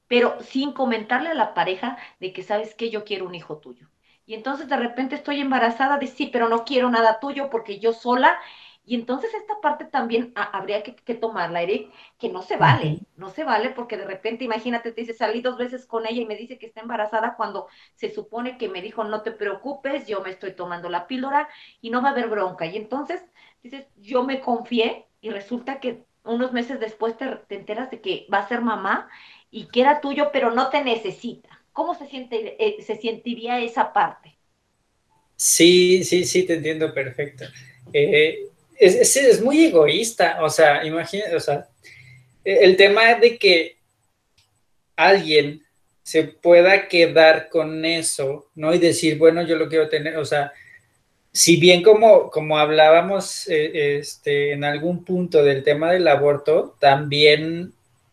pero sin comentarle a la pareja de que sabes que yo quiero un hijo tuyo. Y entonces de repente estoy embarazada de sí, pero no quiero nada tuyo porque yo sola. Y entonces esta parte también habría que, tomarla, Eric, que no se vale, no se vale porque de repente, imagínate, te dice, salí dos veces con ella y me dice que está embarazada cuando se supone que me dijo, no te preocupes, yo me estoy tomando la píldora y no va a haber bronca. Y entonces dices, yo me confié y resulta que unos meses después te, te enteras de que va a ser mamá y que era tuyo, pero no te necesita. ¿Cómo se, siente, eh, se sentiría esa parte?
Sí, sí, sí, te entiendo perfecto. Eh, es, es, muy egoísta, o sea, imagínate, o sea, el tema de que alguien se pueda quedar con eso, ¿no? Y decir, bueno, yo lo quiero tener, o sea, si bien como, como hablábamos eh, este, en algún punto del tema del aborto, también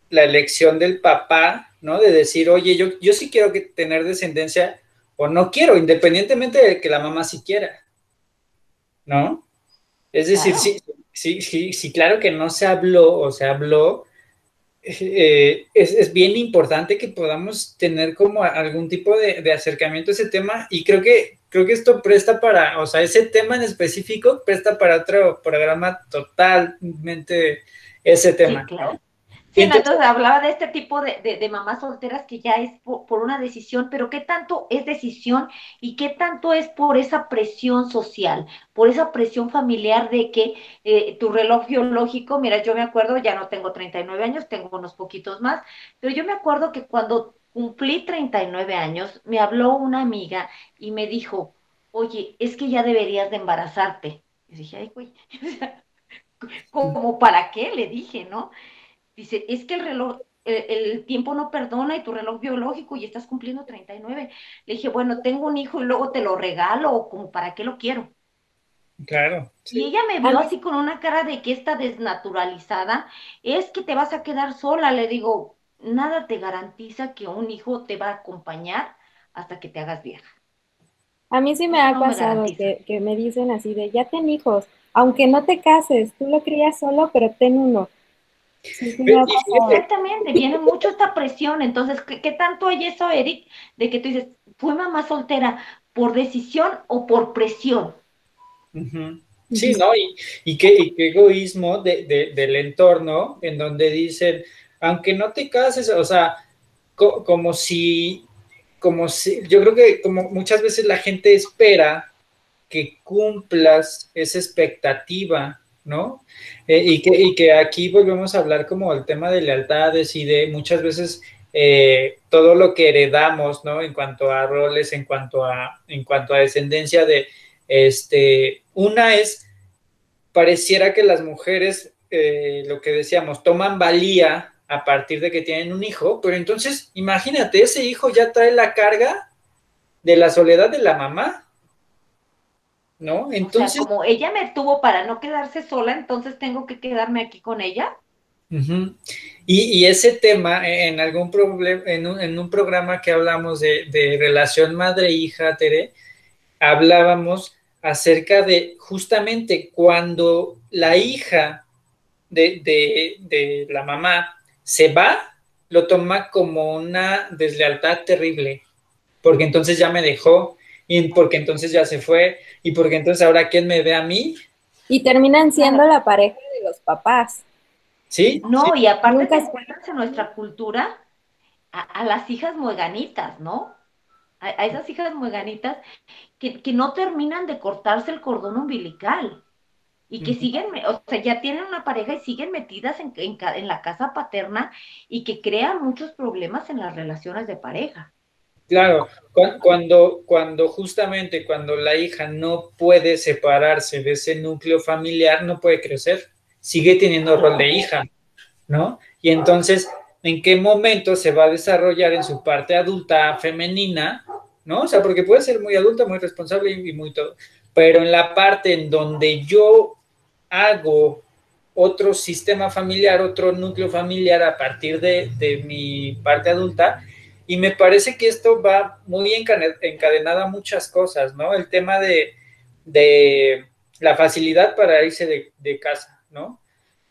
la elección del papá, ¿no? De decir, oye, yo, yo sí quiero que tener descendencia o no quiero, independientemente de que la mamá sí quiera, ¿no? Es decir, sí, sí, sí, sí, claro que no se habló o se habló, eh, es, bien importante que podamos tener como algún tipo de, de, acercamiento a ese tema y creo que, creo que esto presta para, o sea, ese tema en específico presta para otro programa totalmente ese tema.
claro. Sí, entonces, hablaba de este tipo de, mamás solteras que ya es por, una decisión, pero ¿qué tanto es decisión y qué tanto es por esa presión social, por esa presión familiar de que eh, tu reloj biológico, mira, yo me acuerdo, ya no tengo 39 años, tengo unos poquitos más, pero yo me acuerdo que cuando cumplí 39 años, me habló una amiga y me dijo, oye, es que ya deberías de embarazarte. Y dije, ay, güey, ¿como para qué? Le dije, ¿no? Dice, es que el reloj, el, tiempo no perdona y tu reloj biológico y estás cumpliendo 39. Le dije, bueno, tengo un hijo y luego te lo regalo o como para qué lo quiero.
Claro.
Y ella me vio así con una cara de que está desnaturalizada, es que te vas a quedar sola. Le digo, nada te garantiza que un hijo te va a acompañar hasta que te hagas vieja.
A mí sí me ha pasado que, que, me dicen así de, ya ten hijos, aunque no te cases, tú lo crías solo, pero ten uno.
Exactamente, viene mucho esta presión. Entonces, ¿qué, tanto hay eso, Eric, de que tú dices, fue mamá soltera por decisión o por presión?
Sí, ¿no? Y, qué, egoísmo del entorno en donde dicen, aunque no te cases, o sea, como si, como si, yo creo que como muchas veces la gente espera que cumplas esa expectativa ¿no? Eh, y, que, y, que, aquí volvemos a hablar como el tema de lealtades y de muchas veces eh, todo lo que heredamos, ¿no? En cuanto a roles, en cuanto a, en cuanto a descendencia de, este, una es, pareciera que las mujeres, eh, lo que decíamos, toman valía a partir de que tienen un hijo, pero entonces imagínate, ese hijo ya trae la carga de la soledad de la mamá, ¿no?
Entonces. como ella me tuvo para no quedarse sola, entonces tengo que quedarme aquí con ella.
y, ese tema, eh, en algún problema, en un, en un, programa que hablamos de, relación madre-hija, Tere, hablábamos acerca de justamente cuando la hija de, de la mamá se va, lo toma como una deslealtad terrible, porque entonces ya me dejó, y porque entonces ya se fue, y porque entonces ahora quién me ve a mí.
Y terminan siendo la pareja de los papás.
Sí.
No, y aparte que en nuestra cultura a, las hijas mueganitas, ¿no? A, esas hijas mueganitas que, que, no terminan de cortarse el cordón umbilical y que siguen, o sea, ya tienen una pareja y siguen metidas en, en, en la casa paterna y que crean muchos problemas en las relaciones de pareja.
Claro, cuando, cuando justamente cuando la hija no puede separarse de ese núcleo familiar, no puede crecer, sigue teniendo rol de hija, ¿no? Y entonces, ¿en qué momento se va a desarrollar en su parte adulta femenina, ¿no? O sea, porque puede ser muy adulta, muy responsable y, muy todo, pero en la parte en donde yo hago otro sistema familiar, otro núcleo familiar a partir de, de mi parte adulta, y me parece que esto va muy encadenado a muchas cosas, ¿no? El tema de, de la facilidad para irse de, casa, ¿no?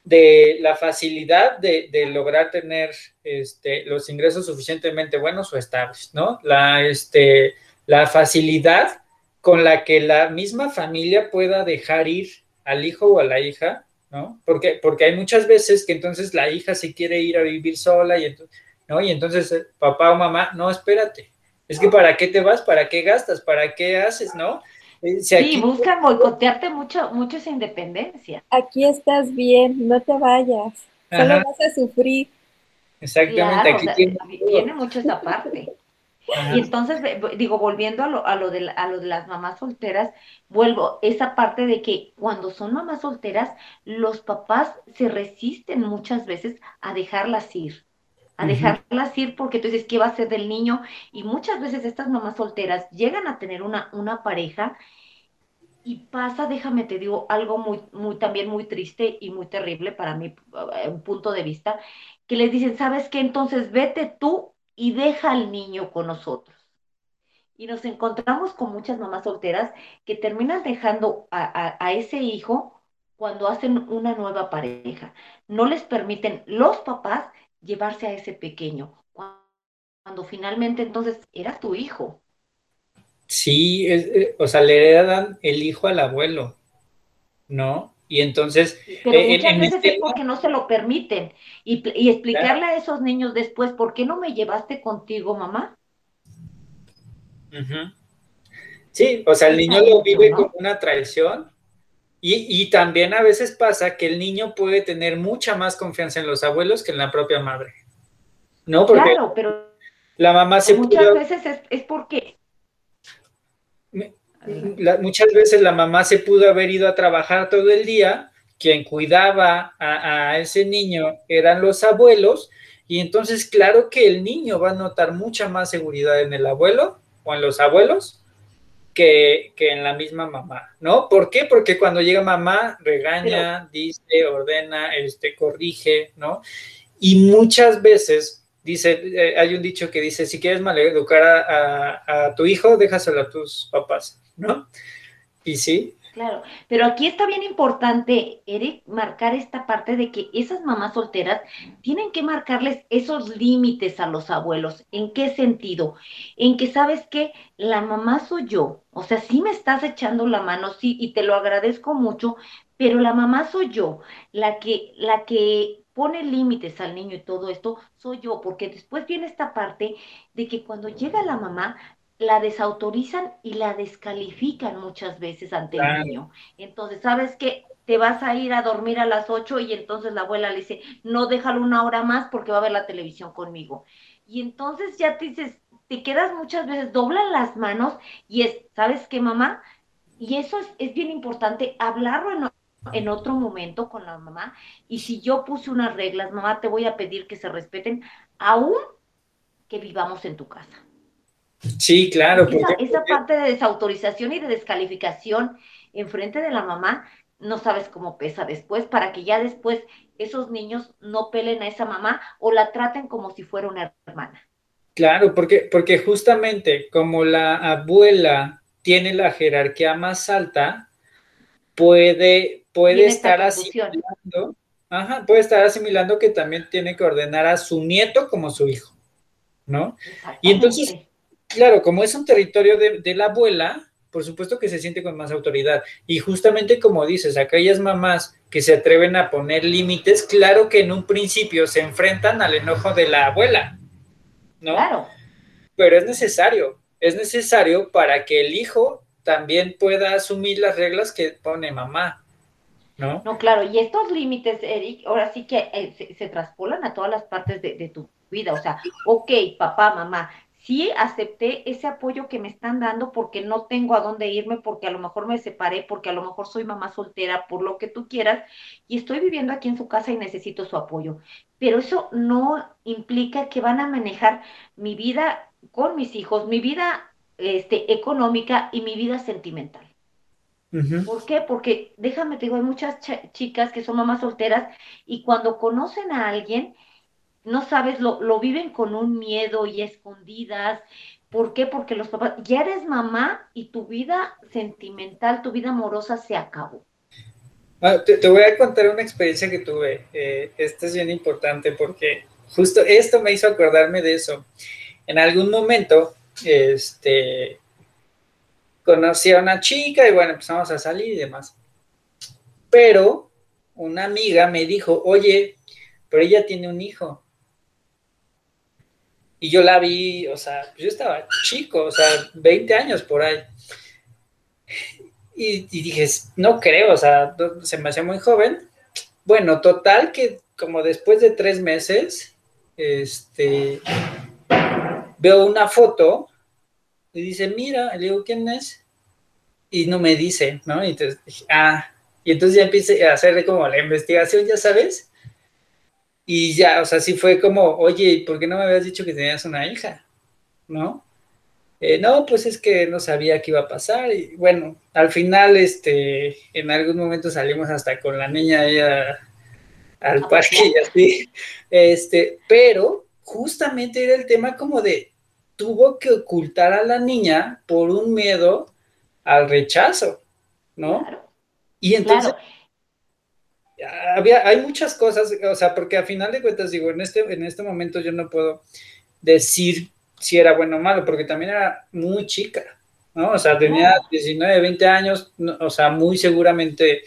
De la facilidad de, de lograr tener este, los ingresos suficientemente buenos o estables, ¿no? La, este, la facilidad con la que la misma familia pueda dejar ir al hijo o a la hija, ¿no? Porque, porque hay muchas veces que entonces la hija se quiere ir a vivir sola y entonces ¿no? Y entonces eh, papá o mamá, no, espérate, es que para qué te vas, para qué gastas, para qué haces, ¿no?
Eh, si sí, buscan boicotearte mucho, mucho esa independencia.
Aquí estás bien, no te vayas, solo vas a sufrir.
Exactamente, aquí
tiene... mucho esa parte. Y entonces, digo, volviendo a lo, a, lo de, a lo de las mamás solteras, vuelvo, esa parte de que cuando son mamás solteras, los papás se resisten muchas veces a dejarlas ir a dejarlas ir porque tú dices, ¿qué va a ser del niño? Y muchas veces estas mamás solteras llegan a tener una, una pareja y pasa, déjame te digo, algo muy, muy, también muy triste y muy terrible para mi eh, punto de vista, que les dicen, ¿sabes qué? Entonces vete tú y deja al niño con nosotros. Y nos encontramos con muchas mamás solteras que terminan dejando a, a ese hijo cuando hacen una nueva pareja. No les permiten los papás llevarse a ese pequeño, cuando finalmente entonces era tu hijo.
Sí, eh, o sea, le heredan el hijo al abuelo, ¿no? Y entonces...
Pero eh, muchas veces es porque no se lo permiten. Y, explicarle a esos niños después, ¿por qué no me llevaste contigo, mamá?
Sí, o sea, el niño lo vive como una traición y, también a veces pasa que el niño puede tener mucha más confianza en los abuelos que en la propia madre. ¿No?
Porque claro, pero
la mamá se
muchas veces es, porque
muchas veces la mamá se pudo haber ido a trabajar todo el día, quien cuidaba a, a, ese niño eran los abuelos, y entonces claro que el niño va a notar mucha más seguridad en el abuelo o en los abuelos que, en la misma mamá, ¿no? ¿Por qué? Porque cuando llega mamá, regaña, dice, ordena, este, corrige, ¿no? Y muchas veces, dice, eh, hay un dicho que dice, si quieres maleducar a, a tu hijo, déjaselo a tus papás, ¿no? Y sí,
Claro, pero aquí está bien importante, Eric, marcar esta parte de que esas mamás solteras tienen que marcarles esos límites a los abuelos. ¿En qué sentido? En que sabes que la mamá soy yo, o sea, sí me estás echando la mano, sí, y te lo agradezco mucho, pero la mamá soy yo, la que, la que pone límites al niño y todo esto, soy yo, porque después viene esta parte de que cuando llega la mamá, la desautorizan y la descalifican muchas veces ante el niño. Entonces, ¿sabes qué? Te vas a ir a dormir a las 8 y entonces la abuela le dice, no déjalo una hora más porque va a ver la televisión conmigo. Y entonces ya te dices, te quedas muchas veces, doblan las manos y es, ¿sabes qué, mamá? Y eso es, es bien importante, hablarlo en, en otro momento con la mamá. Y si yo puse unas reglas, mamá, te voy a pedir que se respeten, aún que vivamos en tu casa.
Sí, claro.
Esa, parte de desautorización y de descalificación en frente de la mamá, no sabes cómo pesa después, para que ya después esos niños no pelen a esa mamá o la traten como si fuera una hermana.
Claro, porque, porque justamente como la abuela tiene la jerarquía más alta, puede, puede estar asimilando, ajá, puede estar asimilando que también tiene que ordenar a su nieto como su hijo, ¿no? Y entonces Claro, como es un territorio de, la abuela, por supuesto que se siente con más autoridad. Y justamente como dices, aquellas mamás que se atreven a poner límites, claro que en un principio se enfrentan al enojo de la abuela, ¿no?
Claro.
Pero es necesario, es necesario para que el hijo también pueda asumir las reglas que pone mamá, ¿no?
No, claro, y estos límites, Eric, ahora sí que eh, se, traspolan a todas las partes de, de tu vida, o sea, ok, papá, mamá, sí acepté ese apoyo que me están dando porque no tengo a dónde irme, porque a lo mejor me separé, porque a lo mejor soy mamá soltera, por lo que tú quieras, y estoy viviendo aquí en su casa y necesito su apoyo. Pero eso no implica que van a manejar mi vida con mis hijos, mi vida este, económica y mi vida sentimental. ¿Por qué? Porque, déjame te digo, hay muchas chicas que son mamás solteras y cuando conocen a alguien, no sabes, lo, lo viven con un miedo y escondidas. ¿Por qué? Porque los papás, ya eres mamá y tu vida sentimental, tu vida amorosa se acabó.
Ah, te, voy a contar una experiencia que tuve. Eh, esta es bien importante porque justo esto me hizo acordarme de eso. En algún momento, este, conocí a una chica y bueno, empezamos a salir y demás. Pero una amiga me dijo, oye, pero ella tiene un hijo. Y yo la vi, o sea, yo estaba chico, o sea, 20 años por ahí. Y, dije, no creo, o sea, se me hacía muy joven. Bueno, total que como después de tres meses, este, veo una foto y dice, mira, le digo, ¿quién es? Y no me dice, ¿no? Y entonces dije, ah, y entonces ya empecé a hacerle como la investigación, ya sabes. Y ya, o sea, sí fue como, oye, ¿por qué no me habías dicho que tenías una hija? ¿No? Eh, no, pues es que no sabía qué iba a pasar. Y bueno, al final, este, en algún momento salimos hasta con la niña ella al parque y así. Este, pero justamente era el tema como de tuvo que ocultar a la niña por un miedo al rechazo, ¿no? Y entonces había, hay muchas cosas, o sea, porque a final de cuentas digo, en este, en este momento yo no puedo decir si era bueno o malo, porque también era muy chica, ¿no? O sea, tenía 19, 20 años, o sea, muy seguramente,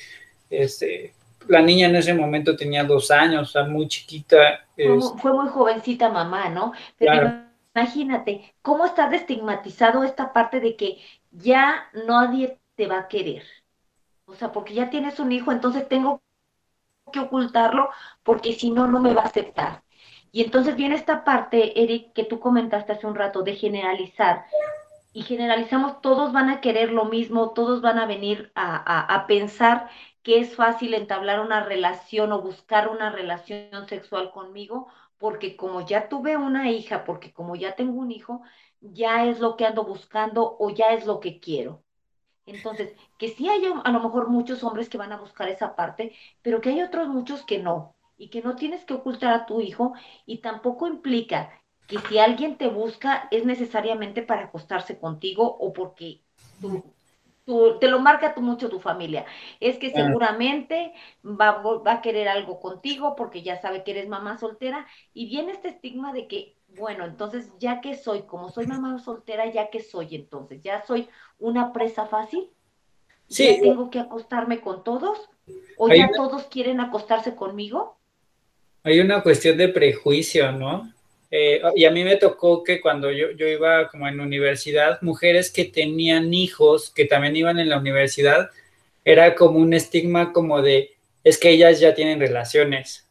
este, la niña en ese momento tenía dos años, o sea, muy chiquita.
Fue, muy jovencita mamá, ¿no? Pero imagínate, ¿cómo está estigmatizado esta parte de que ya nadie te va a querer? O sea, porque ya tienes un hijo, entonces tengo que ocultarlo porque si no, no me va a aceptar. Y entonces viene esta parte, Eric, que tú comentaste hace un rato, de generalizar. Y generalizamos, todos van a querer lo mismo, todos van a venir a, a pensar que es fácil entablar una relación o buscar una relación sexual conmigo, porque como ya tuve una hija, porque como ya tengo un hijo, ya es lo que ando buscando o ya es lo que quiero. Entonces, que sí hay a lo mejor muchos hombres que van a buscar esa parte, pero que hay otros muchos que no, y que no tienes que ocultar a tu hijo, y tampoco implica que si alguien te busca es necesariamente para acostarse contigo o porque te lo marca tú mucho tu familia. Es que seguramente va, va a querer algo contigo porque ya sabe que eres mamá soltera, y viene este estigma de que bueno, entonces ya que soy, como soy mamá soltera, ya que soy entonces, ya soy una presa fácil. Sí. ¿Ya tengo que acostarme con todos? ¿O ya todos quieren acostarse conmigo?
Hay una cuestión de prejuicio, ¿no? Eh, y a mí me tocó que cuando yo, yo iba como en universidad, mujeres que tenían hijos, que también iban en la universidad, era como un estigma como de, es que ellas ya tienen relaciones,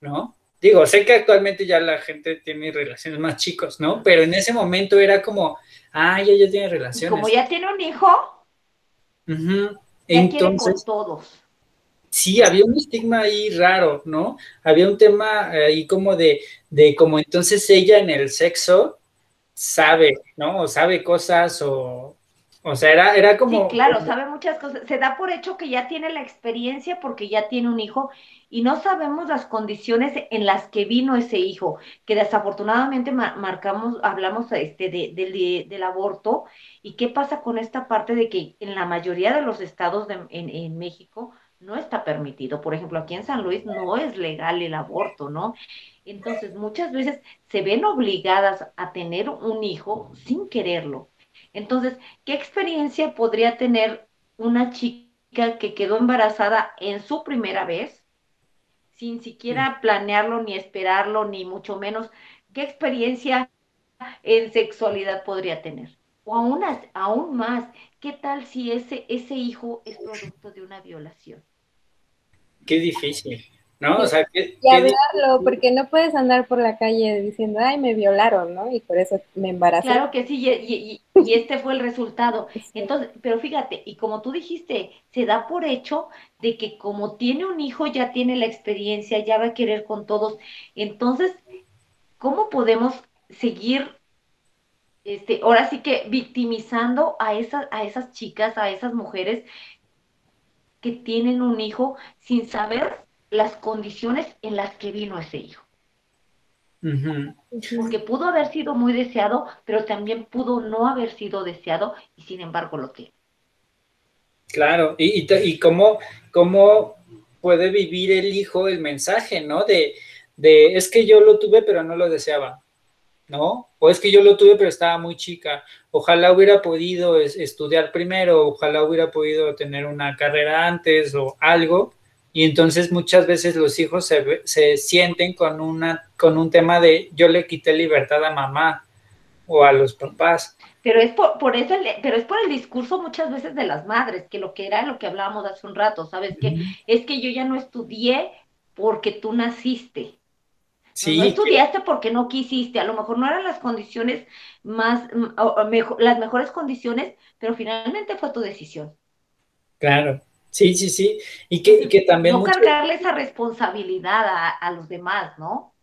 ¿no? Digo, sé que actualmente ya la gente tiene relaciones más chicos, ¿no? Pero en ese momento era como, ah, ya, ya tiene relaciones.
Como ya tiene un hijo,
entonces,
todos.
Sí, había un estigma ahí raro, ¿no? Había un tema ahí como de, de como entonces ella en el sexo sabe, ¿no? O sabe cosas o, o sea, era, era como...
Sí, claro, sabe muchas cosas. Se da por hecho que ya tiene la experiencia porque ya tiene un hijo y no sabemos las condiciones en las que vino ese hijo, que desafortunadamente marcamos, hablamos este, de, del aborto, y qué pasa con esta parte de que en la mayoría de los estados en, en México no está permitido. Por ejemplo, aquí en San Luis no es legal el aborto, ¿no? Entonces, muchas veces se ven obligadas a tener un hijo sin quererlo. Entonces, ¿qué experiencia podría tener una chica que quedó embarazada en su primera vez? sin siquiera planearlo, ni esperarlo, ni mucho menos, ¿qué experiencia en sexualidad podría tener? O aún, aún más, ¿qué tal si ese, ese hijo es producto de una violación?
Qué difícil. ¿No? O sea, que,
y hablarlo, porque no puedes andar por la calle diciendo, ay, me violaron, ¿no? Y por eso me embaracé.
Claro que sí, y, este fue el resultado. Entonces, pero fíjate, y como tú dijiste, se da por hecho de que como tiene un hijo, ya tiene la experiencia, ya va a querer con todos. Entonces, ¿cómo podemos seguir este, ahora sí que victimizando a esas, a esas chicas, a esas mujeres que tienen un hijo sin saber las condiciones en las que vino ese hijo. Porque pudo haber sido muy deseado, pero también pudo no haber sido deseado y sin embargo lo tiene.
Claro, y, y, cómo, cómo, puede vivir el hijo el mensaje, ¿no? De, de, es que yo lo tuve pero no lo deseaba, ¿no? O es que yo lo tuve pero estaba muy chica. Ojalá hubiera podido estudiar primero, ojalá hubiera podido tener una carrera antes o algo, y entonces muchas veces los hijos se, se, sienten con, una, con un tema de yo le quité libertad a mamá o a los papás.
Pero es por, por eso, pero es por el discurso muchas veces de las madres, que lo que era lo que hablábamos hace un rato, ¿sabes? Que es que yo ya no estudié porque tú naciste. Sí, no, estudiaste porque no quisiste, a lo mejor no eran las condiciones más, mejor, las mejores condiciones, pero finalmente fue tu decisión.
Claro, Sí, sí, sí. Y que, que también...
No cargarle esa responsabilidad a, los demás, ¿no?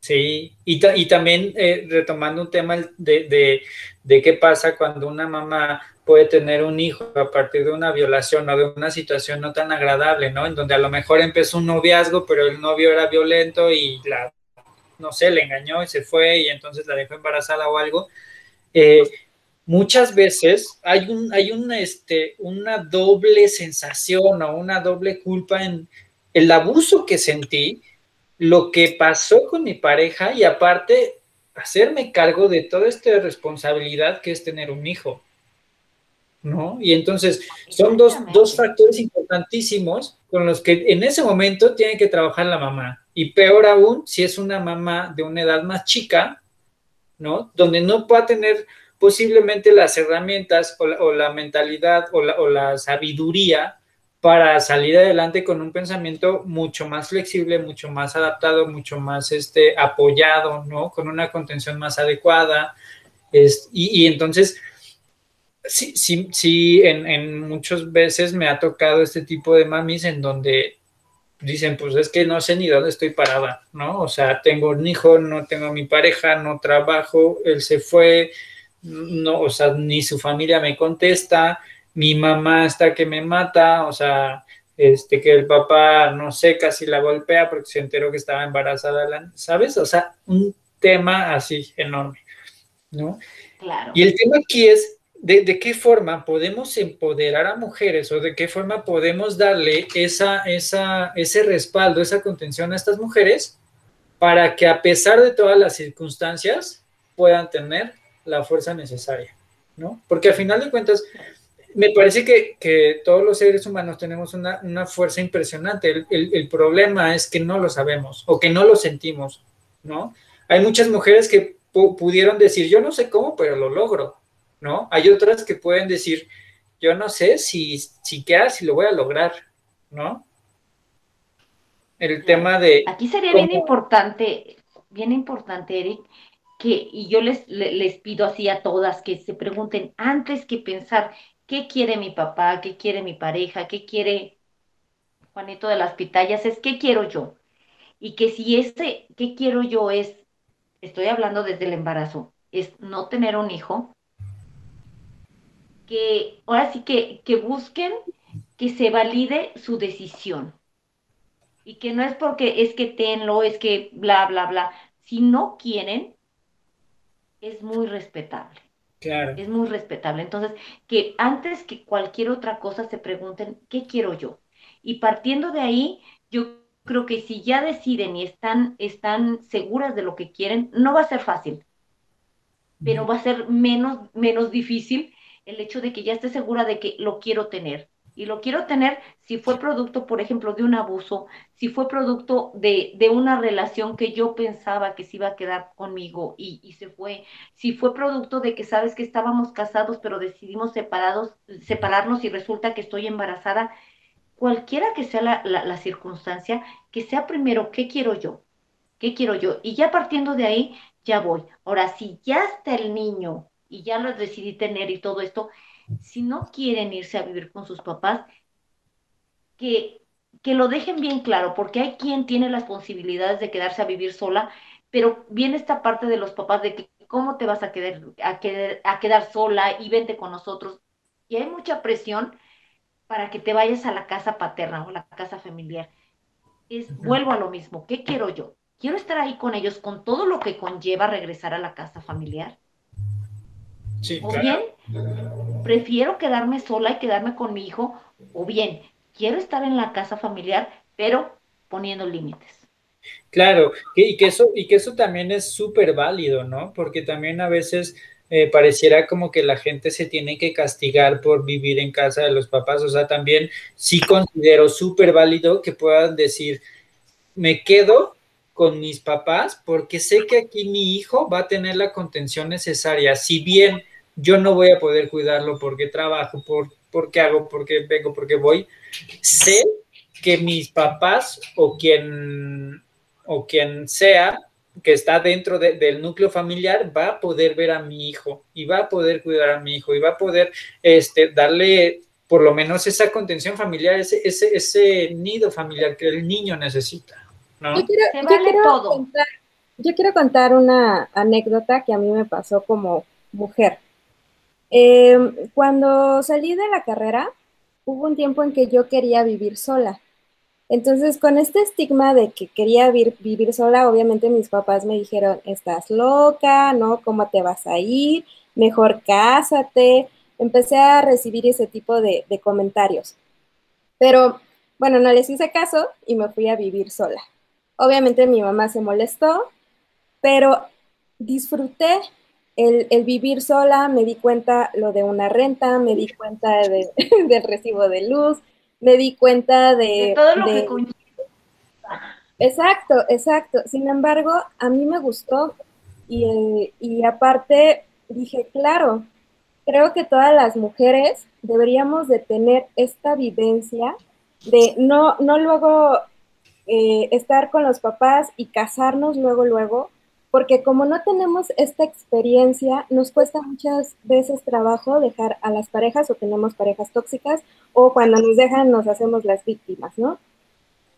Sí, y, y también eh, retomando un tema de, de, qué pasa cuando una mamá puede tener un hijo a partir de una violación o de una situación no tan agradable, ¿no? En donde a lo mejor empezó un noviazgo, pero el novio era violento y la, no sé, le engañó y se fue y entonces la dejó embarazada o algo. Eh, muchas veces hay, un, hay un, este, una doble sensación o una doble culpa en el abuso que sentí, lo que pasó con mi pareja y aparte hacerme cargo de toda esta responsabilidad que es tener un hijo. ¿No? Y entonces son dos, dos factores importantísimos con los que en ese momento tiene que trabajar la mamá. Y peor aún, si es una mamá de una edad más chica, ¿no? Donde no pueda tener posiblemente las herramientas o la, mentalidad o la, sabiduría para salir adelante con un pensamiento mucho más flexible, mucho más adaptado, mucho más este, apoyado, ¿no? Con una contención más adecuada. y, entonces, sí, sí, sí, en, en muchas veces me ha tocado este tipo de mamis en donde dicen, pues es que no sé ni dónde estoy parada, ¿no? O sea, tengo un hijo, no tengo mi pareja, no trabajo, él se fue, no, o sea, ni su familia me contesta, mi mamá está que me mata, o sea, este, que el papá, no sé, casi la golpea porque se enteró que estaba embarazada, ¿sabes? O sea, un tema así enorme, ¿no?
Claro.
Y el tema aquí es de, de, qué forma podemos empoderar a mujeres o de qué forma podemos darle esa, esa, ese respaldo, esa contención a estas mujeres para que a pesar de todas las circunstancias puedan tener la fuerza necesaria, ¿no? Porque al final de cuentas, me parece que, todos los seres humanos tenemos una, fuerza impresionante. El, problema es que no lo sabemos o que no lo sentimos, ¿no? Hay muchas mujeres que pudieron decir, yo no sé cómo, pero lo logro, ¿no? Hay otras que pueden decir, yo no sé si, si queda, si lo voy a lograr, ¿no? El tema de...
Aquí sería bien importante, bien importante, Eric, y yo les, les pido así a todas que se pregunten antes que pensar qué quiere mi papá, qué quiere mi pareja, qué quiere Juanito de las Pitayas, es qué quiero yo. Y que si ese qué quiero yo es, estoy hablando desde el embarazo, es no tener un hijo, que ahora sí que, que busquen que se valide su decisión. Y que no es porque es que tenlo, es que bla, bla, bla. Si no quieren, es muy respetable.
Claro.
Es muy respetable. Entonces, que antes que cualquier otra cosa se pregunten, ¿qué quiero yo? Y partiendo de ahí, yo creo que si ya deciden y están, están seguras de lo que quieren, no va a ser fácil, pero va a ser menos, menos difícil el hecho de que ya esté segura de que lo quiero tener. Y lo quiero tener si fue producto, por ejemplo, de un abuso, si fue producto de, de una relación que yo pensaba que se iba a quedar conmigo y, y, se fue, si fue producto de que sabes que estábamos casados pero decidimos separados, separarnos y resulta que estoy embarazada, cualquiera que sea la, la, la circunstancia, que sea primero, ¿qué quiero yo? ¿Qué quiero yo? Y ya partiendo de ahí, ya voy. Ahora, si ya está el niño y ya lo decidí tener y todo esto, si no quieren irse a vivir con sus papás, que, que lo dejen bien claro, porque hay quien tiene las posibilidades de quedarse a vivir sola, pero viene esta parte de los papás de que ¿cómo te vas a quedar, a, quedar, a quedar sola y vente con nosotros? Y hay mucha presión para que te vayas a la casa paterna o la casa familiar. Es, vuelvo a lo mismo, ¿qué quiero yo? ¿Quiero estar ahí con ellos con todo lo que conlleva regresar a la casa familiar? Sí, o bien, prefiero quedarme sola y quedarme con mi hijo, o bien, quiero estar en la casa familiar, pero poniendo límites.
Claro, y que eso, y que eso también es súper válido, ¿no? Porque también a veces eh, pareciera como que la gente se tiene que castigar por vivir en casa de los papás. O sea, también sí considero súper válido que puedan decir, me quedo con mis papás porque sé que aquí mi hijo va a tener la contención necesaria. Si bien yo no voy a poder cuidarlo porque trabajo, por, porque hago, porque vengo, porque voy, sé que mis papás o quien o quien sea que está dentro del núcleo familiar va a poder ver a mi hijo y va a poder cuidar a mi hijo y va a poder este, darle por lo menos esa contención familiar, ese, ese, ese nido familiar que el niño necesita.
Yo quiero, Contar, yo quiero contar una anécdota que a mí me pasó como mujer. Eh, cuando salí de la carrera, hubo un tiempo en que yo quería vivir sola. Entonces, con este estigma de que quería vivir, sola, obviamente mis papás me dijeron, estás loca, ¿no? ¿Cómo te vas a ir? Mejor cásate. Empecé a recibir ese tipo de, de comentarios. Pero, bueno, no les hice caso y me fui a vivir sola. Obviamente mi mamá se molestó, pero disfruté el, vivir sola, me di cuenta lo de una renta, me di cuenta del recibo de luz, me di cuenta de... todo lo que Exacto, exacto. Sin embargo, a mí me gustó y, y aparte dije, claro, creo que todas las mujeres deberíamos de tener esta vivencia de no, no luego eh, estar con los papás y casarnos luego, luego, porque como no tenemos esta experiencia, nos cuesta muchas veces trabajo dejar a las parejas o tenemos parejas tóxicas o cuando nos dejan nos hacemos las víctimas, ¿no?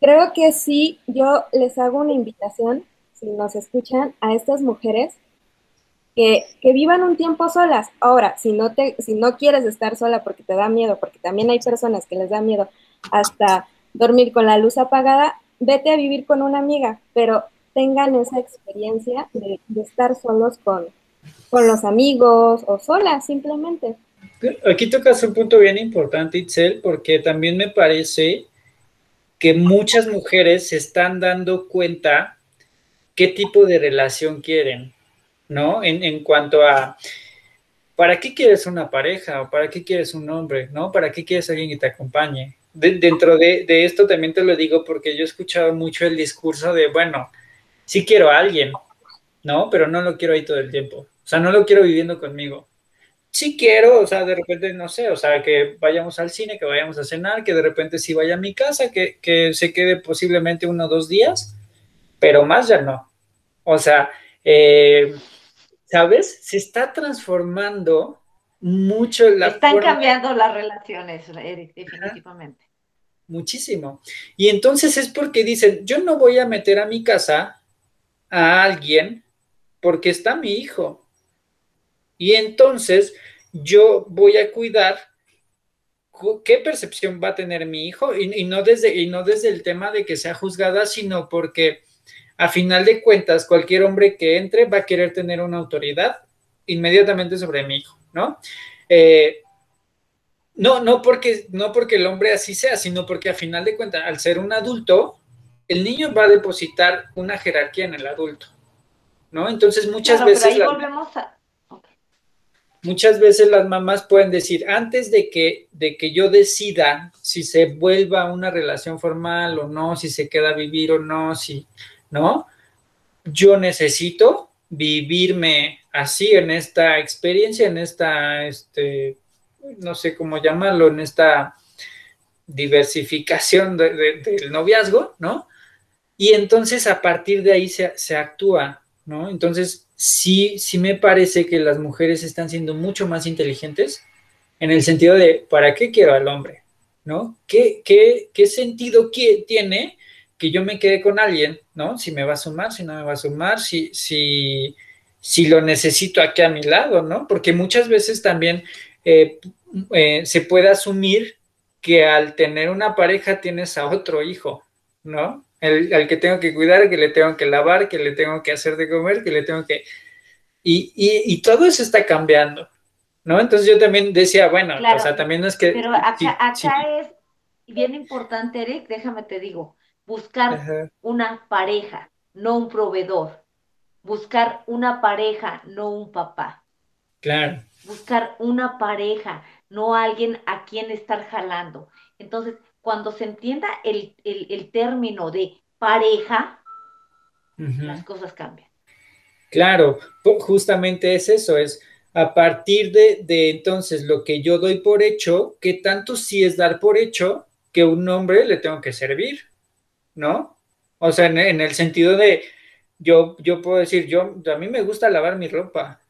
Creo que sí, yo les hago una invitación, si nos escuchan, a estas mujeres que, que, vivan un tiempo solas. Ahora, si no, te, si no quieres estar sola porque te da miedo, porque también hay personas que les da miedo hasta dormir con la luz apagada, vete a vivir con una amiga, pero tengan esa experiencia de, estar solos con, con los amigos o solas simplemente.
Aquí tocas un punto bien importante, Itzel, porque también me parece que muchas mujeres se están dando cuenta qué tipo de relación quieren, ¿no? En, en, cuanto a, ¿para qué quieres una pareja? ¿O para qué quieres un hombre? ¿No? ¿Para qué quieres alguien que te acompañe? dentro de, de, esto también te lo digo porque yo he escuchado mucho el discurso de, bueno, sí quiero a alguien, ¿no? Pero no lo quiero ahí todo el tiempo. O sea, no lo quiero viviendo conmigo. Sí quiero, o sea, de repente, no sé, o sea, que vayamos al cine, que vayamos a cenar, que de repente sí vaya a mi casa, que, que se quede posiblemente uno o dos días, pero más ya no. O sea, eh, ¿sabes? Se está transformando mucho
la Están cambiando las relaciones, Eric, definitivamente.
Muchísimo. Y entonces es porque dicen, yo no voy a meter a mi casa a alguien porque está mi hijo. Y entonces yo voy a cuidar qué percepción va a tener mi hijo y, no desde, y no desde el tema de que sea juzgada, sino porque a final de cuentas cualquier hombre que entre va a querer tener una autoridad inmediatamente sobre mi hijo, ¿no? Eh, no, no porque, no porque el hombre así sea, sino porque a final de cuentas, al ser un adulto, el niño va a depositar una jerarquía en el adulto, ¿no? Entonces muchas veces... Muchas veces las mamás pueden decir, antes de que, de que yo decida si se vuelva una relación formal o no, si se queda a vivir o no, si, ¿no? Yo necesito vivirme así en esta experiencia, en esta, este, no sé cómo llamarlo, en esta diversificación del noviazgo, ¿no? Y entonces a partir de ahí se, se, actúa, ¿no? Entonces sí, sí me parece que las mujeres están siendo mucho más inteligentes en el sentido de, ¿para qué quiero al hombre? ¿No? ¿Qué, qué, qué sentido tiene que yo me quede con alguien, ¿no? Si me va a sumar, si no me va a sumar, si, si, si lo necesito aquí a mi lado, ¿no? Porque muchas veces también eh, eh, se puede asumir que al tener una pareja tienes a otro hijo, ¿no? El, al que tengo que cuidar, que le tengo que lavar, que le tengo que hacer de comer, que le tengo que... Y, y, todo eso está cambiando, ¿no? Entonces yo también decía, bueno, o sea, también no es que...
Pero acá, acá es bien importante, Eric, déjame te digo, buscar una pareja, no un proveedor. Buscar una pareja, no un papá.
Claro.
Buscar una pareja, no alguien a quien estar jalando. Entonces, cuando se entienda el, término de pareja, las cosas cambian.
Claro, justamente es eso, es a partir de, de, entonces lo que yo doy por hecho, que tanto sí es dar por hecho que un hombre le tengo que servir, ¿no? O sea, en, el sentido de, yo, yo puedo decir, yo, a mí me gusta lavar mi ropa,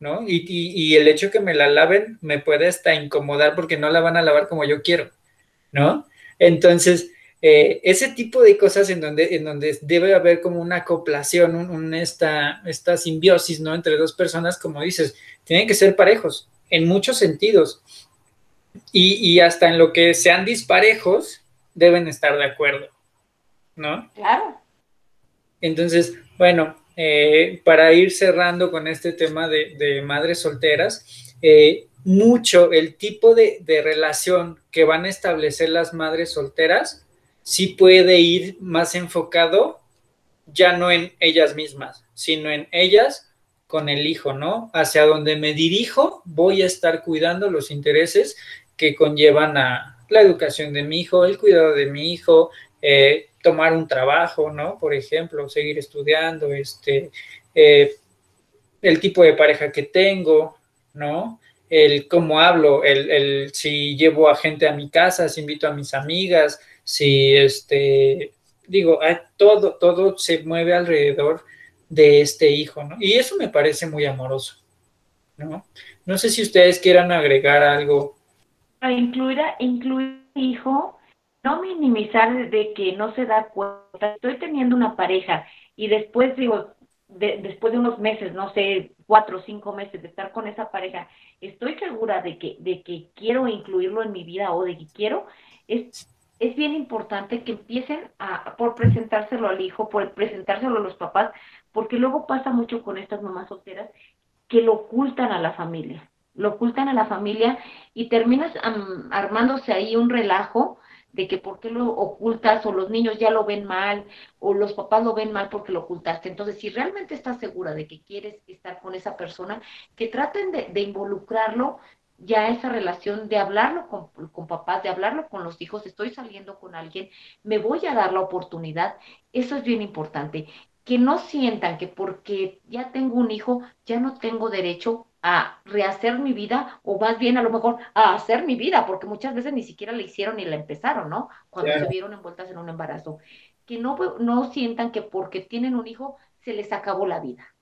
¿no? Y, el hecho que me la laven me puede hasta incomodar porque no la van a lavar como yo quiero, ¿no? Entonces, eh, ese tipo de cosas en donde, en donde debe haber como una acoplación, un, esta, esta simbiosis, ¿no? Entre dos personas, como dices, tienen que ser parejos en muchos sentidos. Y, y hasta en lo que sean disparejos, deben estar de acuerdo, ¿no?
Claro.
Entonces, bueno, eh, para ir cerrando con este tema de, madres solteras, eh, mucho el tipo de, relación que van a establecer las madres solteras sí puede ir más enfocado ya no en ellas mismas, sino en ellas con el hijo, ¿no? Hacia donde me dirijo, voy a estar cuidando los intereses que conllevan a la educación de mi hijo, el cuidado de mi hijo, eh, tomar un trabajo, ¿no? Por ejemplo, seguir estudiando, este, eh, el tipo de pareja que tengo, ¿no? El cómo hablo, el, si llevo a gente a mi casa, si invito a mis amigas, si este, digo, todo, todo se mueve alrededor de este hijo, ¿no? Y eso me parece muy amoroso, ¿no? No sé si ustedes quieran agregar algo.
Incluir, incluir hijo no minimizar de que no se da cuenta, estoy teniendo una pareja y después digo, después de unos meses, no sé, cuatro o cinco meses de estar con esa pareja, estoy segura de que, de que quiero incluirlo en mi vida o de que quiero, es, es bien importante que empiecen a, por presentárselo al hijo, por presentárselo a los papás, porque luego pasa mucho con estas mamás solteras que lo ocultan a la familia, lo ocultan a la familia y terminas armándose ahí un relajo de que por qué lo ocultas o los niños ya lo ven mal o los papás lo ven mal porque lo ocultaste. Entonces, si realmente estás segura de que quieres estar con esa persona, que traten de, involucrarlo ya esa relación de hablarlo con, con, papás, de hablarlo con los hijos, estoy saliendo con alguien, me voy a dar la oportunidad, eso es bien importante. Que no sientan que porque ya tengo un hijo, ya no tengo derecho a rehacer mi vida o más bien a lo mejor a hacer mi vida, porque muchas veces ni siquiera la hicieron ni la empezaron, ¿no? Cuando se vieron envueltas en un embarazo. Que no, no sientan que porque tienen un hijo se les acabó la vida.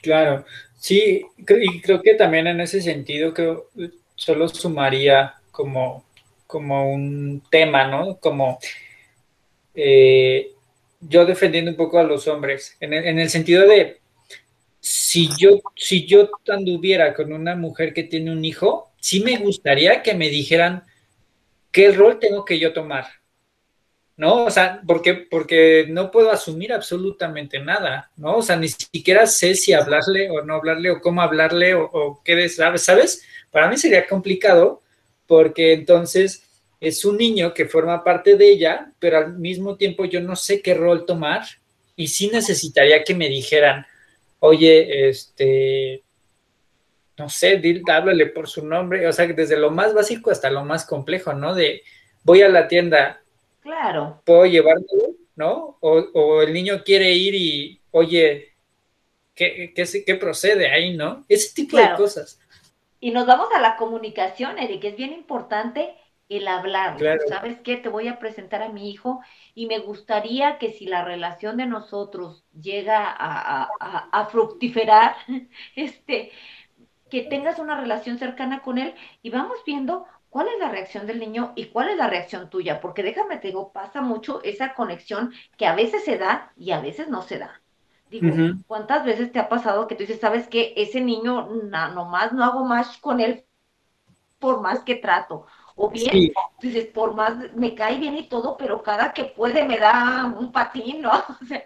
Claro, sí, y creo que también en ese sentido creo solo sumaría como, como un tema, ¿no? Como eh, yo defendiendo un poco a los hombres, en en el sentido de si yo, si yo anduviera con una mujer que tiene un hijo, sí me gustaría que me dijeran qué rol tengo que yo tomar. ¿No? O sea, porque, porque no puedo asumir absolutamente nada, ¿no? O sea, ni siquiera sé si hablarle o no hablarle o cómo hablarle o, qué, ¿sabes? ¿sabes? Para mí sería complicado porque entonces es un niño que forma parte de ella, pero al mismo tiempo yo no sé qué rol tomar y sí necesitaría que me dijeran, oye, este, no sé, háblale por su nombre, o sea, desde lo más básico hasta lo más complejo, ¿no? De voy a la tienda,
claro,
puedo llevármelo, ¿no? O, el niño quiere ir y, oye, ¿qué, qué, procede ahí, no? Ese tipo de cosas.
Y nos vamos a la comunicación, Eric, es bien importante el hablar. ¿Sabes qué? Te voy a presentar a mi hijo y me gustaría que si la relación de nosotros llega a, fructiferar, este, que tengas una relación cercana con él y vamos viendo cuál es la reacción del niño y cuál es la reacción tuya, porque déjame te digo, pasa mucho esa conexión que a veces se da y a veces no se da. Digo, ¿cuántas veces te ha pasado que tú dices, sabes que ese niño nomás no hago más con él por más que trato? O bien, dices, por más me cae bien y todo, pero cada que puede me da un patín, ¿no? O sea,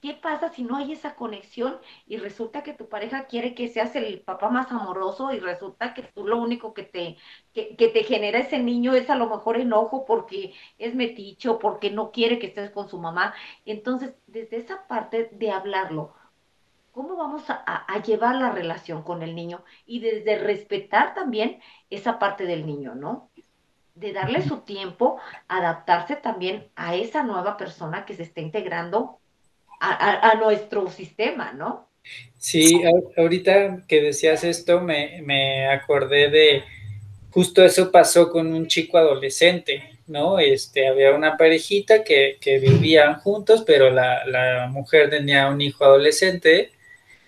¿qué pasa si no hay esa conexión y resulta que tu pareja quiere que seas el papá más amoroso y resulta que tú lo único que te, que, que te genera ese niño es a lo mejor enojo porque es meticho, porque no quiere que estés con su mamá? Entonces, desde esa parte de hablarlo, ¿cómo vamos a, a, llevar la relación con el niño? Y desde respetar también esa parte del niño, ¿no? De darle su tiempo, adaptarse también a esa nueva persona que se está integrando a, nuestro sistema, ¿no?
Sí, ahorita que decías esto, me, me, acordé de justo eso pasó con un chico adolescente, ¿no? Este, había una parejita que, que vivían juntos, pero la, la, mujer tenía un hijo adolescente,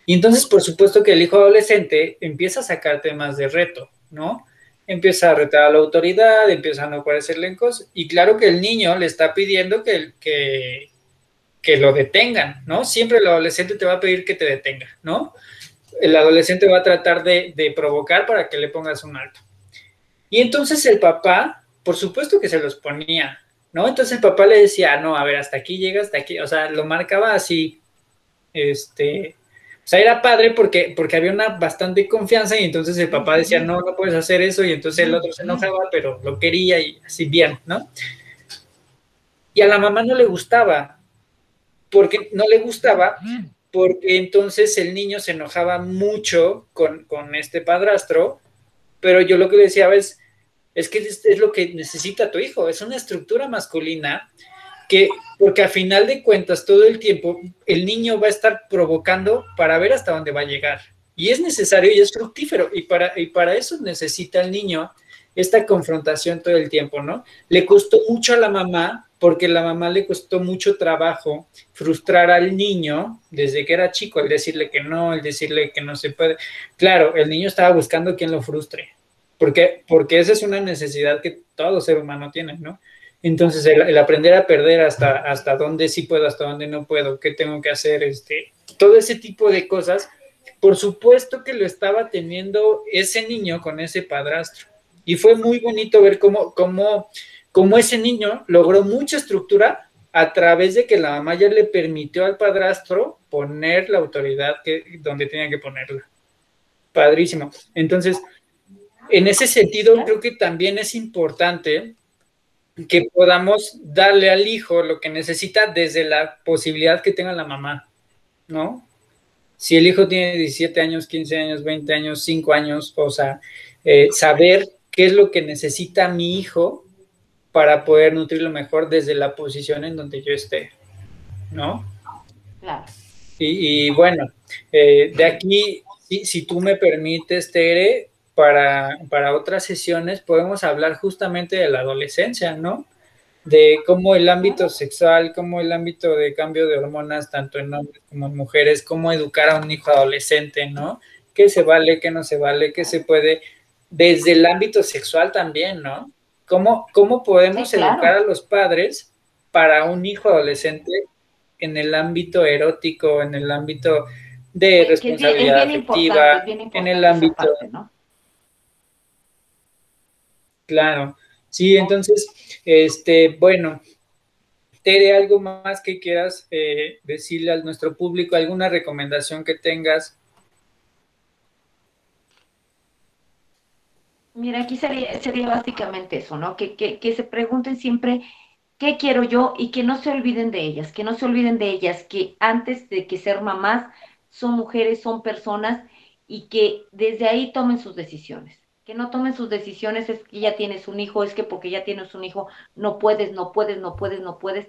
y entonces, por supuesto que el hijo adolescente empieza a sacar temas de reto, ¿no? Empieza a retar a la autoridad, empieza a no parecerle cosas, y claro que el niño le está pidiendo que, que, que lo detengan, ¿no? Siempre el adolescente te va a pedir que te detenga, ¿no? El adolescente va a tratar de, de provocar para que le pongas un alto. Y entonces el papá, por supuesto que se los ponía, ¿no? Entonces el papá le decía, no, a ver, hasta aquí llega, hasta aquí, o sea, lo marcaba así, este, o sea, era padre porque, porque había una bastante confianza y entonces el papá decía, no, no puedes hacer eso y entonces el otro se enojaba, pero lo quería y así bien, ¿no? Y a la mamá no le gustaba, porque no le gustaba, porque entonces el niño se enojaba mucho con, con este padrastro, pero yo lo que le decía es, es que es, es lo que necesita tu hijo, es una estructura masculina que, porque a final de cuentas, todo el tiempo, el niño va a estar provocando para ver hasta dónde va a llegar. Y es necesario y es fructífero. Y para, y para eso necesita el niño esta confrontación todo el tiempo, ¿no? Le costó mucho a la mamá, porque la mamá le costó mucho trabajo frustrar al niño desde que era chico, el decirle que no, el decirle que no se puede. Claro, el niño estaba buscando quien lo frustre, porque, porque esa es una necesidad que todo ser humano tiene, ¿no? Entonces, el, aprender a perder hasta, hasta dónde sí puedo, hasta dónde no puedo, qué tengo que hacer, este, todo ese tipo de cosas, por supuesto que lo estaba teniendo ese niño con ese padrastro. Y fue muy bonito ver cómo, cómo, cómo ese niño logró mucha estructura a través de que la mamá ya le permitió al padrastro poner la autoridad que, donde tenía que ponerla. Padrísimo. Entonces, en ese sentido, creo que también es importante que podamos darle al hijo lo que necesita desde la posibilidad que tenga la mamá, ¿no? Si el hijo tiene 17 años, 15 años, 20 años, 5 años, o sea, eh, saber qué es lo que necesita mi hijo para poder nutrirlo mejor desde la posición en donde yo esté, ¿no? Claro. Y, bueno, eh, de aquí, si, si, tú me permites, Tere, para, para otras sesiones podemos hablar justamente de la adolescencia, ¿no? De cómo el ámbito sexual, cómo el ámbito de cambio de hormonas, tanto en hombres como en mujeres, cómo educar a un hijo adolescente, ¿no? ¿Qué se vale, qué no se vale, qué se puede, desde el ámbito sexual también, ¿no? ¿Cómo, cómo podemos educar a los padres para un hijo adolescente en el ámbito erótico, en el ámbito de responsabilidad afectiva, en el ámbito, ¿no? Claro, sí, entonces, este, bueno, Tere, ¿algo más que quieras eh, decirle a nuestro público? ¿Alguna recomendación que tengas?
Mira, aquí sería, sería básicamente eso, ¿no? Que, que, que se pregunten siempre qué quiero yo y que no se olviden de ellas, que no se olviden de ellas, que antes de que ser mamás son mujeres, son personas y que desde ahí tomen sus decisiones que no tomen sus decisiones, es que ya tienes un hijo, es que porque ya tienes un hijo no puedes, no puedes, no puedes, no puedes.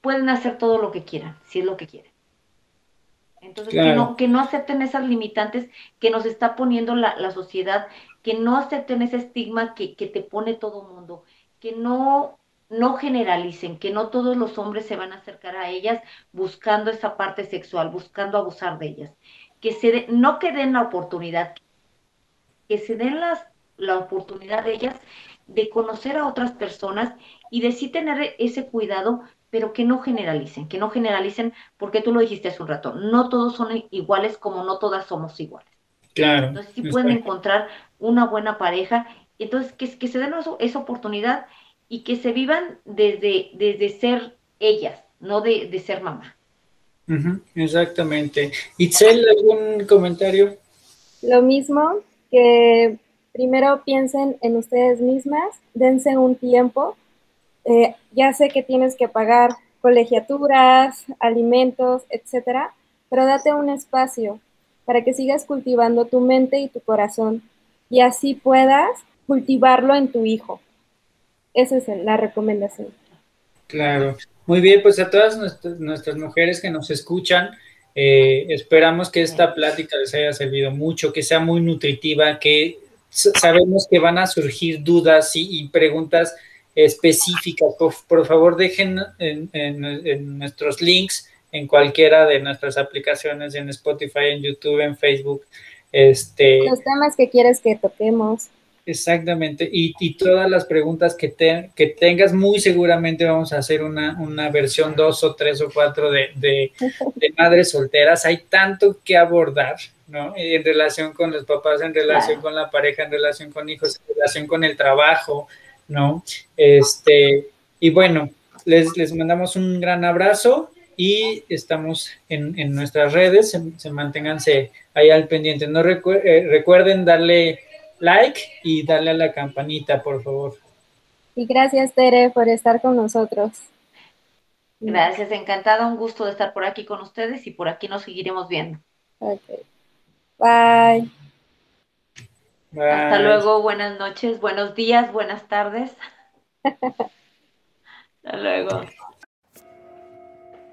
Pueden hacer todo lo que quieran, si es lo que quieren. Entonces, que, no, que no acepten esas limitantes que nos está poniendo la, la sociedad, que no acepten ese estigma que, que te pone todo mundo, que no, no generalicen, que no todos los hombres se van a acercar a ellas buscando esa parte sexual, buscando abusar de ellas, que se no que den la oportunidad, que se den las, la oportunidad de ellas de conocer a otras personas y de sí tener ese cuidado pero que no generalicen, que no generalicen, porque tú lo dijiste hace un rato, no todos son iguales como no todas somos iguales.
Claro.
Entonces sí pueden encontrar una buena pareja, entonces que, que se den esa oportunidad y que se vivan desde, desde ser ellas, no de, de ser mamá.
exactamente. Itzel, ¿algún comentario?
Lo mismo, que primero piensen en ustedes mismas, dense un tiempo. Eh, ya sé que tienes que pagar colegiaturas, alimentos, etcétera, pero date un espacio para que sigas cultivando tu mente y tu corazón y así puedas cultivarlo en tu hijo. Esa es la recomendación.
Claro. Muy bien, pues a todas nuestras, mujeres que nos escuchan, eh, esperamos que esta plática les haya servido mucho, que sea muy nutritiva, que sabemos que van a surgir dudas y, preguntas específicas. Por, favor, dejen en, nuestros links en cualquiera de nuestras aplicaciones, en Spotify, en YouTube, en Facebook. Este,
Los temas que quieres que toquemos.
Exactamente, y, todas las preguntas que, te, que tengas, muy seguramente vamos a hacer una, versión dos o tres o cuatro de, de, madres solteras. Hay tanto que abordar, ¿no? En relación con los papás, en relación con la pareja, en relación con hijos, en relación con el trabajo, ¿no? Este, y bueno, les, les mandamos un gran abrazo y estamos en, en nuestras redes, se, manténganse ahí al pendiente. No eh, recuerden darle like y darle a la campanita, por favor.
Y gracias, Tere, por estar con nosotros.
Gracias, encantada, un gusto de estar por aquí con ustedes y por aquí nos seguiremos viendo.
Bye.
Hasta luego, buenas noches, buenos días, buenas tardes. Hasta luego.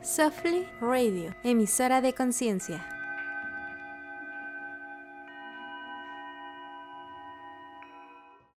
Softly Radio, emisora de conciencia.